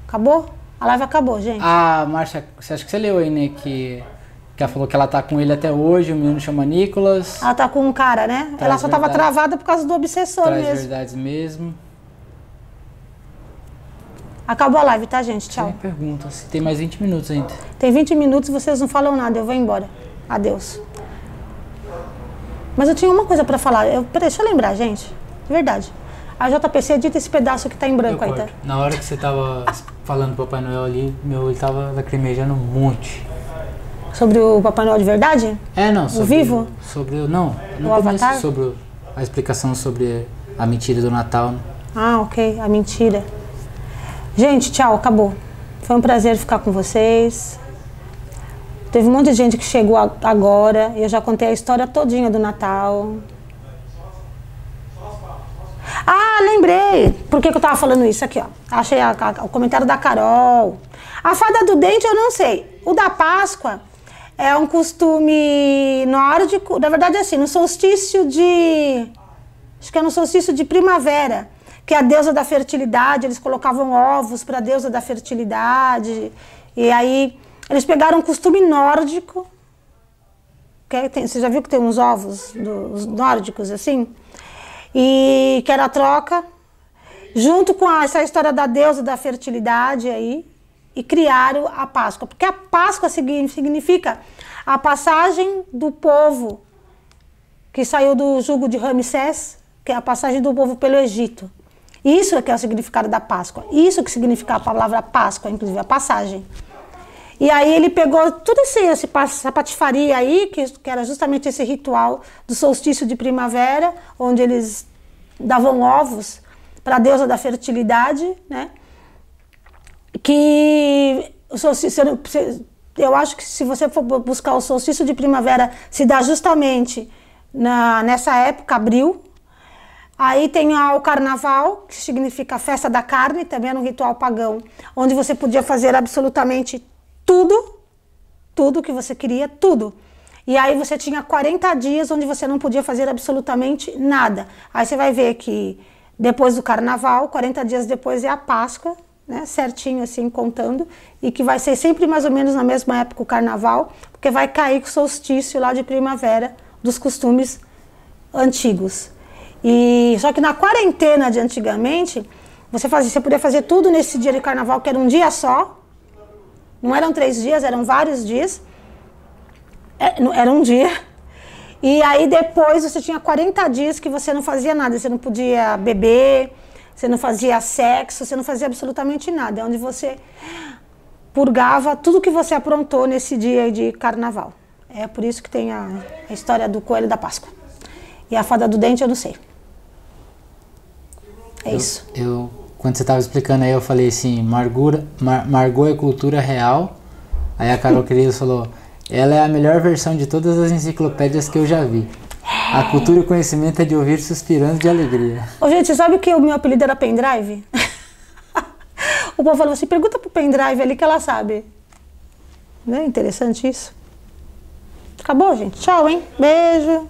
Acabou? A live acabou, gente. A Márcia, você acha que você leu aí, né? Que, que ela falou que ela tá com ele até hoje, o menino chama Nicolas. Ela tá com um cara, né? Traz Ela só tava verdade. travada por causa do obsessor traz mesmo. verdades mesmo. Acabou a live, tá, gente? Tchau. Perguntas. Tem mais 20 minutos ainda. Tem 20 minutos, vocês não falam nada, eu vou embora. Adeus. Mas eu tinha uma coisa pra falar. Eu, peraí, deixa eu lembrar, gente. De verdade. A JPC edita esse pedaço que tá em branco aí, tá? Na hora que você tava falando do Papai Noel ali, meu olho tava lacrimejando um monte. Sobre o Papai Noel de verdade? É, não, sobre vivo? Sobre o. Não, no O começo, Avatar? sobre o- a explicação sobre a mentira do Natal. Ah, ok. A mentira. Gente, tchau, acabou. Foi um prazer ficar com vocês. Teve um monte de gente que chegou agora. Eu já contei a história todinha do Natal. Ah, lembrei. Por que, que eu tava falando isso aqui, ó? Achei a- a- o comentário da Carol. A fada do dente eu não sei. O da Páscoa é um costume nórdico. Na verdade, é assim, no solstício de acho que é no solstício de primavera, que a deusa da fertilidade, eles colocavam ovos para a deusa da fertilidade. E aí eles pegaram um costume nórdico. Que tem- você já viu que tem uns ovos dos nórdicos assim? E que era a troca, junto com essa história da deusa da fertilidade aí, e criaram a Páscoa. Porque a Páscoa signi- significa a passagem do povo que saiu do jugo de Ramsés, que é a passagem do povo pelo Egito. Isso é que é o significado da Páscoa. Isso que significa a palavra Páscoa, inclusive a passagem. E aí ele pegou tudo esse, essa patifaria aí, que, que era justamente esse ritual do solstício de primavera, onde eles davam ovos para a deusa da fertilidade, né? que o solstício, eu acho que se você for bu- buscar o solstício de primavera, se dá justamente na, nessa época, abril. Aí tem o carnaval, que significa festa da carne, também era um ritual pagão, onde você podia fazer absolutamente tudo, tudo que você queria, tudo. E aí você tinha 40 dias onde você não podia fazer absolutamente nada. Aí você vai ver que depois do carnaval, 40 dias depois é a Páscoa, né? Certinho assim contando, e que vai ser sempre mais ou menos na mesma época o carnaval, porque vai cair com o solstício lá de primavera dos costumes antigos. E só que na quarentena de antigamente, você fazia, você podia fazer tudo nesse dia de carnaval, que era um dia só. Não eram três dias, eram vários dias. É, Era um dia. E aí depois você tinha 40 dias que você não fazia nada. Você não podia beber, você não fazia sexo, você não fazia absolutamente nada. É onde você purgava tudo que você aprontou nesse dia de carnaval. É por isso que tem a, a história do coelho da Páscoa. E a fada do dente eu não sei. É isso. Eu, quando você tava explicando aí, eu falei assim, Margura, Mar, Margot é cultura real. Aí a Carol Querido falou, ela é a melhor versão de todas as enciclopédias que eu já vi. A cultura e o conhecimento é de ouvir suspirando de alegria. Ô, gente, sabe que o meu apelido era pendrive? o povo falou assim: pergunta pro pendrive ali que ela sabe. Não é interessante isso? Acabou, gente. Tchau, hein? Beijo.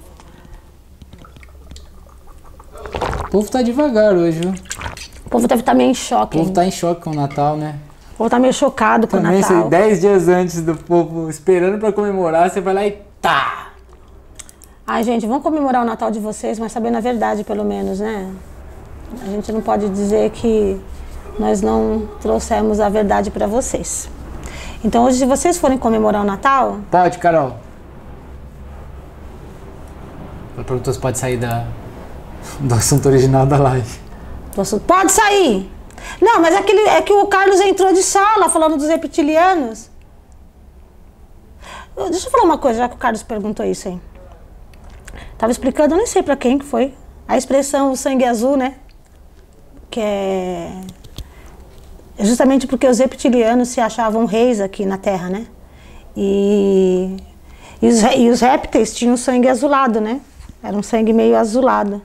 O povo tá devagar hoje, viu? O povo deve estar meio em O choque. povo hein? tá em choque com o Natal, né? O povo tá meio chocado com o Também, Natal. sei, 10 dias antes do povo esperando pra comemorar, você vai lá e tá! Ai, gente, vamos comemorar o Natal de vocês, mas sabendo a verdade, pelo menos, né? A gente não pode dizer que nós não trouxemos a verdade para vocês. Então, hoje, se vocês forem comemorar o Natal, Pode, Carol. Ela perguntou se pode sair da, do assunto original da live. Pode sair! Não, mas é que, ele- é que o Carlos entrou de sala falando dos reptilianos. Deixa eu falar uma coisa, já que o Carlos perguntou isso aí. Tava explicando, eu nem sei pra quem que foi, a expressão sangue azul, né? Que é é justamente porque os reptilianos se achavam reis aqui na Terra, né? E, e, os, e os répteis tinham sangue azulado, né? Era um sangue meio azulado.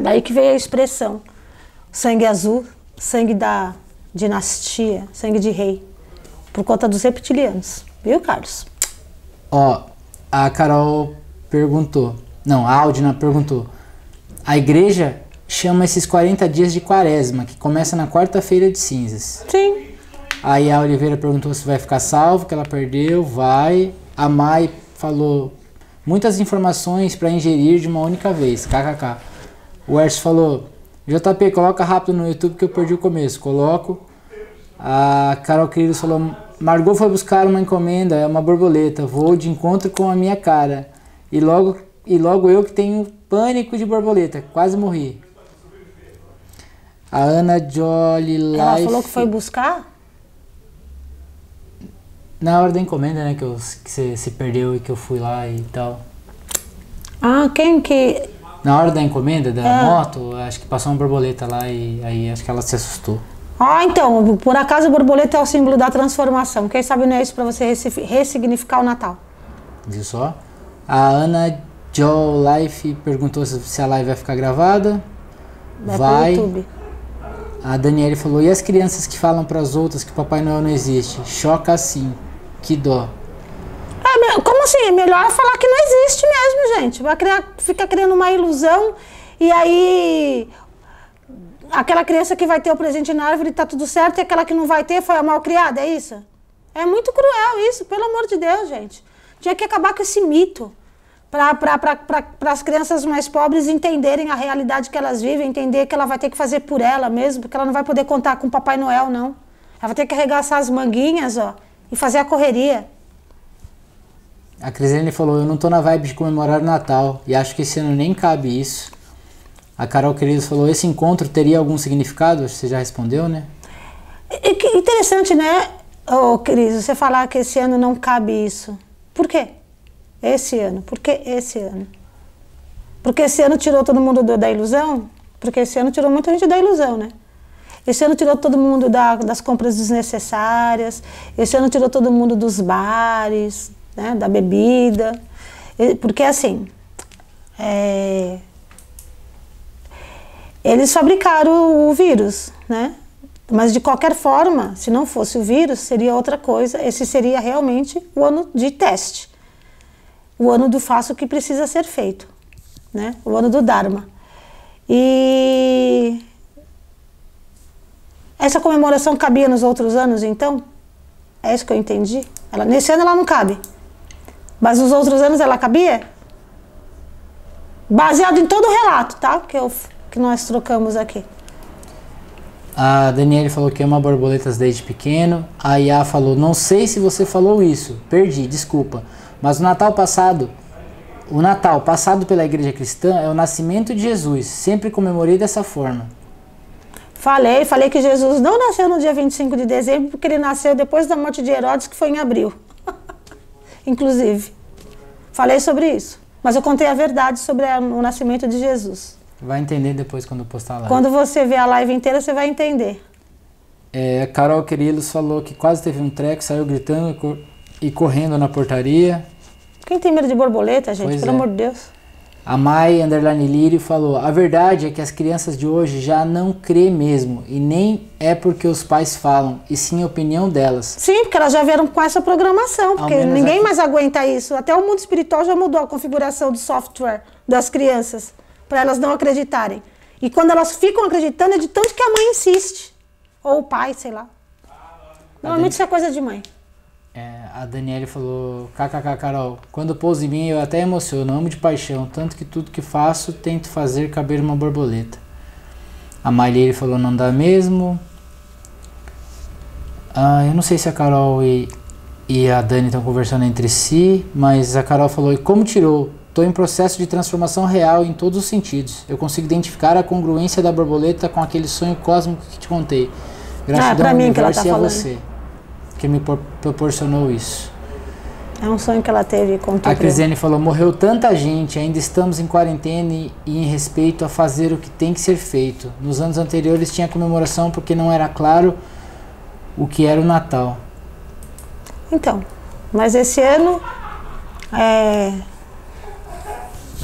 Daí que veio a expressão sangue azul, sangue da dinastia, sangue de rei, por conta dos reptilianos. Viu, Carlos? Ó, a Carol perguntou. Não, a Aldina perguntou. A igreja chama esses 40 dias de quaresma, que começa na quarta-feira de cinzas. Sim. Aí a Oliveira perguntou se vai ficar salvo, que ela perdeu, vai. A Mai falou muitas informações para ingerir de uma única vez, kkk. O Erso falou, JP, coloca rápido no YouTube que eu perdi o começo. Coloco. A Carol Querido falou, Margot foi buscar uma encomenda, é uma borboleta, vou de encontro com a minha cara. E logo, e logo eu que tenho pânico de borboleta, quase morri. A Ana Jolly Life... Ela falou que foi buscar? Na hora da encomenda, né? Que, você se perdeu e que eu fui lá e tal. Ah, quem que. Na hora da encomenda da É. moto, acho que passou uma borboleta lá e aí acho que ela se assustou. Ah, então, por acaso a borboleta é o símbolo da transformação. Quem sabe não é isso pra você ressi- ressignificar o Natal. Viu só? A Ana Jo Life perguntou se, a live vai ficar gravada. Vai, Vai. pro YouTube. A Daniele falou: e as crianças que falam para as outras que Papai Noel não existe? Choca assim. Que dó. Como assim? Melhor falar que não existe mesmo, gente. Vai criar, fica criando uma ilusão e aí aquela criança que vai ter o presente na árvore tá tudo certo e aquela que não vai ter foi a mal criada, é isso? É muito cruel isso, pelo amor de Deus, gente. Tinha que acabar com esse mito para as crianças mais pobres entenderem a realidade que elas vivem, entender que ela vai ter que fazer por ela mesmo, porque ela não vai poder contar com o Papai Noel, não. Ela vai ter que arregaçar as manguinhas, ó, e fazer a correria. A Crislene falou: eu não tô na vibe de comemorar o Natal e acho que esse ano nem cabe isso. A Carol Queridos falou: esse encontro teria algum significado? Você já respondeu, né? E que interessante, né, ô Cris, você falar que esse ano não cabe isso. Por quê? Esse ano. Por que esse ano? Porque esse ano tirou todo mundo do- da ilusão? Porque esse ano tirou muita gente da ilusão, né? Esse ano tirou todo mundo da- das compras desnecessárias. Esse ano tirou todo mundo dos bares, né, da bebida. Porque assim, é, eles fabricaram o vírus, né? Mas de qualquer forma, se não fosse o vírus, seria outra coisa. Esse seria realmente o ano de teste. O ano do faço que precisa ser feito, né? O ano do Dharma. E essa comemoração cabia nos outros anos, então? É isso que eu entendi. Ela, nesse ano ela não cabe. Mas nos outros anos ela cabia? Baseado em todo o relato, tá? Que, eu, que nós trocamos aqui. A Daniele falou que ama borboletas desde pequeno. A Iá falou: Não sei se você falou isso, perdi, desculpa. Mas o Natal passado, o Natal passado pela igreja cristã é o nascimento de Jesus. Sempre comemorei dessa forma. Falei, falei que Jesus não nasceu no dia 25 de dezembro, porque ele nasceu depois da morte de Herodes, que foi em abril. Inclusive. Falei sobre isso. Mas eu contei a verdade sobre a- o nascimento de Jesus. Vai entender depois quando postar lá. Quando você ver a live inteira, você vai entender. É, a Carol Querilos falou que quase teve um treco, saiu gritando e e correndo na portaria. Quem tem medo de borboleta, gente? Pois Pelo é. amor de Deus. A Mai Underline Lírio falou: A verdade é que as crianças de hoje já não crê mesmo. E nem é porque os pais falam, e sim a opinião delas. Sim, porque elas já vieram com essa programação, porque ninguém aqui. mais aguenta isso. Até o mundo espiritual já mudou a configuração do software das crianças, para elas não acreditarem. E quando elas ficam acreditando, é de tanto que a mãe insiste. Ou o pai, sei lá. Normalmente isso é coisa de mãe. É, a Daniele falou: KKK Carol, quando pouso em mim eu até emociono, amo de paixão, tanto que tudo que faço tento fazer caber uma borboleta. A Maile falou: Não dá mesmo. Ah, eu não sei se a Carol e, e a Dani estão conversando entre si, mas a Carol falou: E como tirou? Estou em processo de transformação real em todos os sentidos. Eu consigo identificar a congruência da borboleta com aquele sonho cósmico que te contei. Gratidão Ah, ao mim que ela tá e a falando. você que me por- proporcionou isso. É um sonho que ela teve com A. Crisiane falou: morreu tanta gente, ainda estamos em quarentena e, e em respeito a fazer o que tem que ser feito. Nos anos anteriores tinha comemoração porque não era claro o que era o Natal. Então, mas esse ano é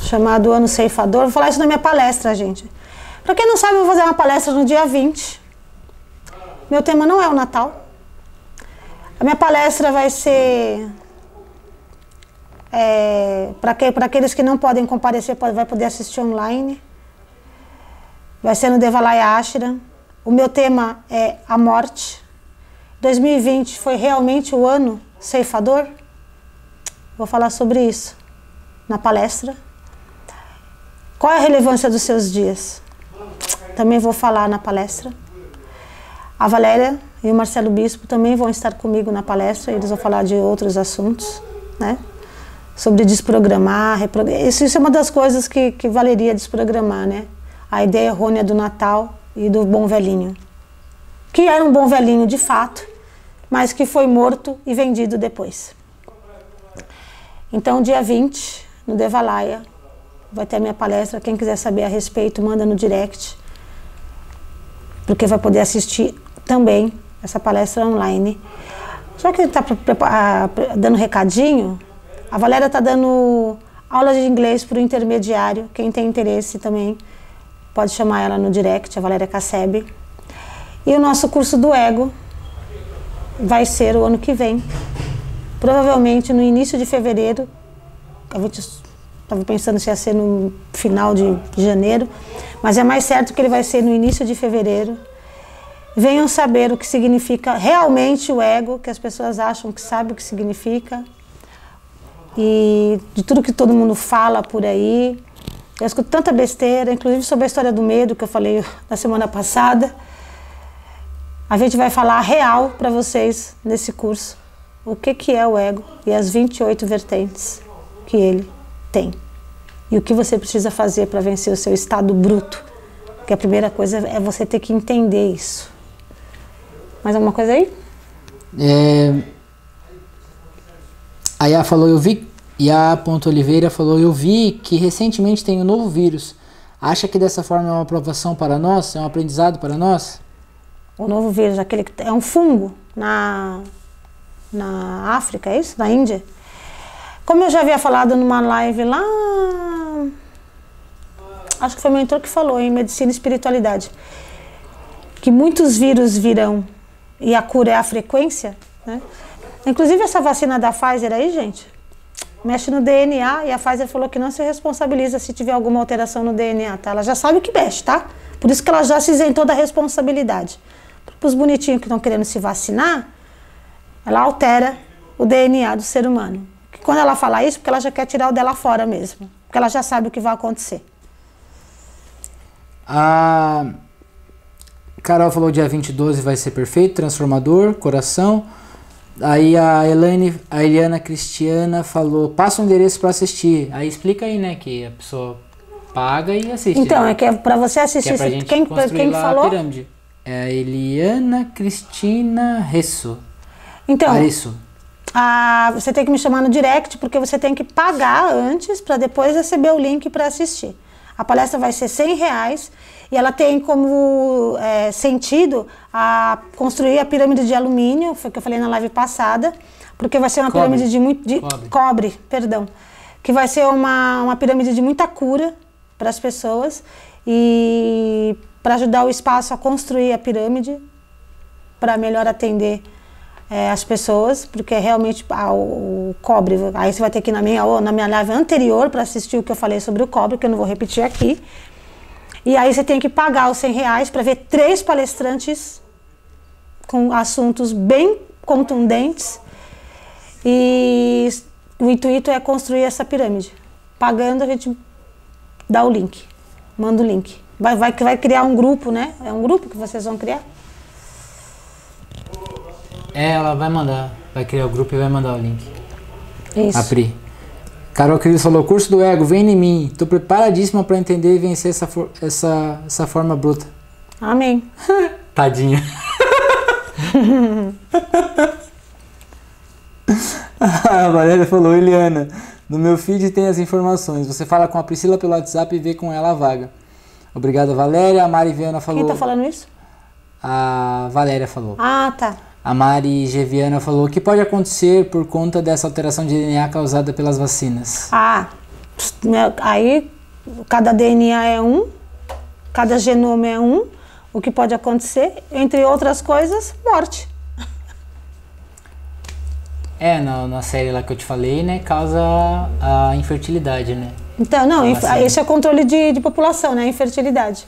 chamado Ano Ceifador. Vou falar isso na minha palestra, gente. Pra quem não sabe, eu vou fazer uma palestra no dia 20. Meu tema não é o Natal. A minha palestra vai ser é, para que, aqueles que não podem comparecer, pode, vai poder assistir online. Vai ser no Devalaya Ashram. O meu tema é a morte. 2020 foi realmente o ano ceifador? Vou falar sobre isso na palestra. Qual é a relevância dos seus dias? Também vou falar na palestra. A Valéria e o Marcelo Bispo também vão estar comigo na palestra, eles vão falar de outros assuntos, né? Sobre desprogramar, reprogramar. Isso, isso é uma das coisas que, que valeria desprogramar, né? A ideia errônea do Natal e do bom velhinho. Que era um bom velhinho de fato, mas que foi morto e vendido depois. Então, dia 20, no Devalaya, vai ter a minha palestra. Quem quiser saber a respeito, manda no direct, porque vai poder assistir também essa palestra online. Já que ele está dando recadinho, a Valéria está dando aula de inglês para o intermediário. Quem tem interesse também pode chamar ela no direct, a Valéria Casseb. E o nosso curso do Ego vai ser o ano que vem. Provavelmente no início de fevereiro. Estava pensando se ia ser no final de janeiro, mas é mais certo que ele vai ser no início de fevereiro. Venham saber o que significa realmente o ego, que as pessoas acham que sabe o que significa. E de tudo que todo mundo fala por aí. Eu escuto tanta besteira, inclusive sobre a história do medo que eu falei na semana passada. A gente vai falar real para vocês nesse curso. O que, que é o ego e as 28 vertentes que ele tem. E o que você precisa fazer para vencer o seu estado bruto. Que a primeira coisa é você ter que entender isso. Mais alguma coisa aí? É... A Yá falou, eu vi. Yá. Oliveira falou, eu vi que recentemente tem um novo vírus. Acha que dessa forma é uma aprovação para nós? É um aprendizado para nós? O novo vírus, aquele que é um fungo na, na África, é isso? Na Índia? Como eu já havia falado numa live lá. Acho que foi meu mentor que falou em medicina e espiritualidade. Que muitos vírus virão e a cura é a frequência, né? Inclusive essa vacina da Pfizer aí, gente, mexe no DNA e a Pfizer falou que não se responsabiliza se tiver alguma alteração no DNA, tá? Ela já sabe o que mexe, tá? Por isso que ela já se isentou da responsabilidade. Para os bonitinhos que estão querendo se vacinar, ela altera o DNA do ser humano. Quando ela fala isso, porque ela já quer tirar o dela fora mesmo, porque ela já sabe o que vai acontecer. A Carol falou dia 20 12 vai ser perfeito, transformador, coração. Aí a Elaine, a Eliana Cristiana falou, passa o endereço para assistir. Aí explica aí, né, que a pessoa paga e assiste. Então, né? é que é para você assistir. Que é pra gente quem quem falou? A pirâmide. É a Eliana Cristina Resso. Então, Aresso. A, você tem que me chamar no direct porque você tem que pagar antes para depois receber o link para assistir. A palestra vai ser 100 reais e ela tem como é, sentido a construir a pirâmide de alumínio, foi o que eu falei na live passada, porque vai ser uma Cobre. pirâmide de muito de Cobre. cobre, perdão, que vai ser uma, uma pirâmide de muita cura para as pessoas e para ajudar o espaço a construir a pirâmide para melhor atender é, as pessoas, porque é realmente ah, o, o cobre. Aí você vai ter que ir na minha, na minha live anterior para assistir o que eu falei sobre o cobre, que eu não vou repetir aqui. E aí você tem que pagar os 100 reais para ver três palestrantes com assuntos bem contundentes. E o intuito é construir essa pirâmide. Pagando, a gente dá o link, manda o link. Vai, vai, vai criar um grupo, né? É um grupo que vocês vão criar? É, ela vai mandar. Vai criar o grupo e vai mandar o link. Isso. A Pri. Carol Cris falou, curso do ego, vem em mim. Tô preparadíssima para entender e vencer essa, essa, essa forma bruta. Amém. Tadinha. a Valéria falou, Eliana, no meu feed tem as informações. Você fala com a Priscila pelo WhatsApp e vê com ela a vaga. Obrigado, Valéria. A Mari Viana falou. Quem tá falando isso? A Valéria falou. Ah, tá. A Mari Geviana falou: o que pode acontecer por conta dessa alteração de DNA causada pelas vacinas? Ah, né, aí cada DNA é um, cada genoma é um. o que pode acontecer, entre outras coisas, morte. É, na, na série lá que eu te falei, né, causa a infertilidade, né? Então, não, Ah, esse é controle de, de população, né? Infertilidade.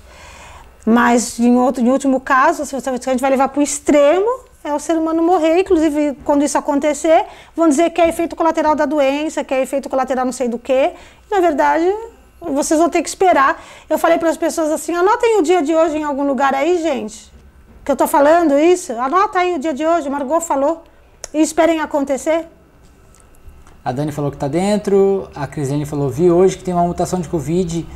Mas, em, outro, em último caso, se a gente vai levar para o extremo, é o ser humano morrer. Inclusive, quando isso acontecer, vão dizer que é efeito colateral da doença, que é efeito colateral não sei do quê. Na verdade, vocês vão ter que esperar. Eu falei para as pessoas assim: anotem o dia de hoje em algum lugar aí, gente. Que eu tô falando isso. Anota aí o dia de hoje, Margot falou. E esperem acontecer. A Dani falou que tá dentro, a Crislene falou, vi hoje que tem uma mutação de Covid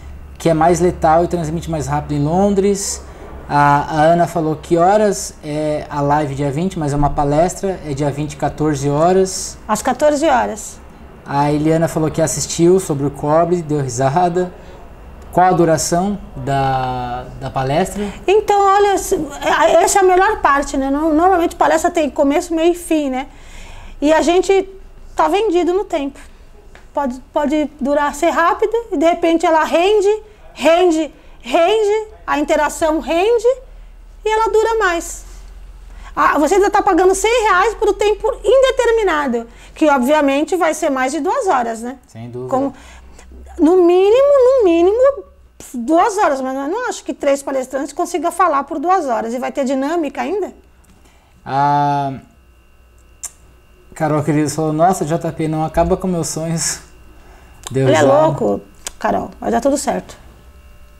que é mais letal e transmite mais rápido em Londres. A, a Ana falou que horas é a live dia 20, mas é uma palestra, é dia 20, 14 horas. Às 14 horas. A Eliana falou que assistiu sobre o cobre, deu risada. Qual a duração da, da palestra? Então, olha, é- essa é a melhor parte, né? No- Normalmente palestra tem começo, meio e fim, né? E a gente tá vendido no tempo. Pode, pode durar, ser rápida e de repente ela rende, rende, rende, a interação rende e ela dura mais. Ah, você ainda está pagando 100 reais por um tempo indeterminado, que obviamente vai ser mais de duas horas, né? Sem dúvida. Com, no mínimo, no mínimo, duas horas. Mas eu não acho que três palestrantes consigam falar por duas horas. E vai ter dinâmica ainda? A Carol querida falou, nossa, JP, não acaba com meus sonhos. Deu Ele é louco, Carol. Vai dar tudo certo.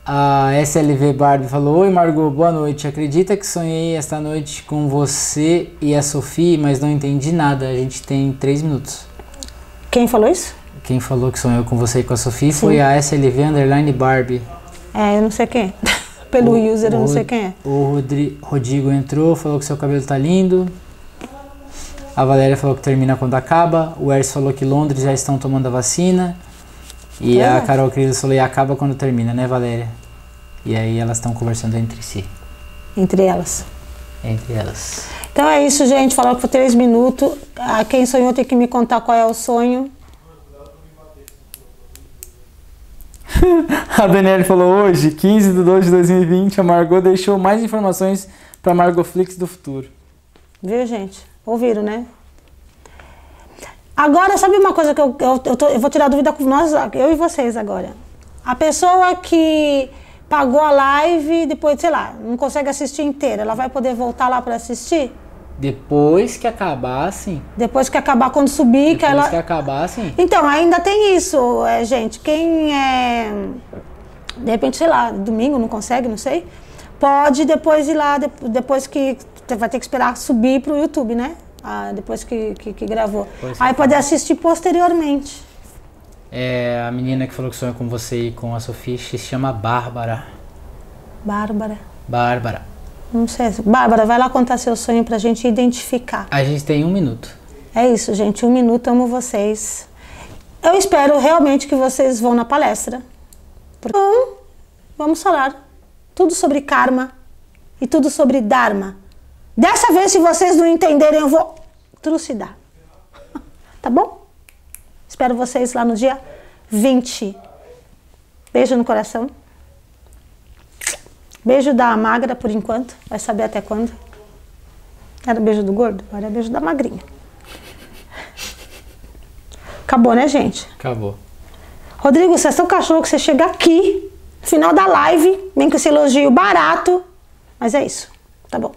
A SLV Barbie falou: Oi Margot, boa noite. Acredita que sonhei esta noite com você e a Sofia, mas não entendi nada. A gente tem três minutos. Quem falou isso? Quem falou que sonhou com você e com a Sofia foi a SLV Underline Barbie. É, eu não sei quem. Pelo O- user, eu não sei quem é. O Rodri- Rodrigo entrou, falou que seu cabelo tá lindo. A Valéria falou que termina quando acaba. O Ers falou que Londres já estão tomando a vacina. E É. a Carol Cris falou: e acaba quando termina, né, Valéria? E aí elas estão conversando entre si. Entre elas. Entre elas. Então é isso, gente. Falou por três minutos. Ah, quem sonhou tem que me contar qual é o sonho. A Daniele falou hoje, 15 de 2 de 2020, a Margot deixou mais informações para Margot Flix do futuro. Viu, gente? Ouviram, né? Agora, sabe uma coisa que eu, eu, eu, tô- eu vou tirar dúvida com nós, eu e vocês agora. A pessoa que pagou a live, depois, sei lá, não consegue assistir inteira, ela vai poder voltar lá para assistir? Depois que acabar, sim. Depois que acabar, quando subir, que Depois ela. que acabar, sim. Então, ainda tem isso, é, gente. Quem é. De repente, sei lá, domingo não consegue, não sei. Pode depois ir lá, de- depois que. Vai ter que esperar subir pro YouTube, né? Ah, depois que, que, que gravou. Depois que Aí pode assistir posteriormente. É, a menina que falou que sonhou com você e com a Sofia se chama Bárbara. Bárbara. Bárbara. Não sei. Bárbara, vai lá contar seu sonho pra gente identificar. A gente tem um minuto. É isso, gente. Um minuto, amo vocês. Eu espero realmente que vocês vão na palestra. Então, vamos falar tudo sobre karma e tudo sobre dharma. Dessa vez, se vocês não entenderem, eu vou trucidar. Tá bom? Espero vocês lá no dia 20. Beijo no coração. Beijo da magra por enquanto. Vai saber até quando. Era beijo do gordo? Agora é beijo da magrinha. Acabou, né, gente? Acabou. Rodrigo, você é tão cachorro que você chega aqui, final da live, vem com esse elogio barato. Mas é isso. Tá bom.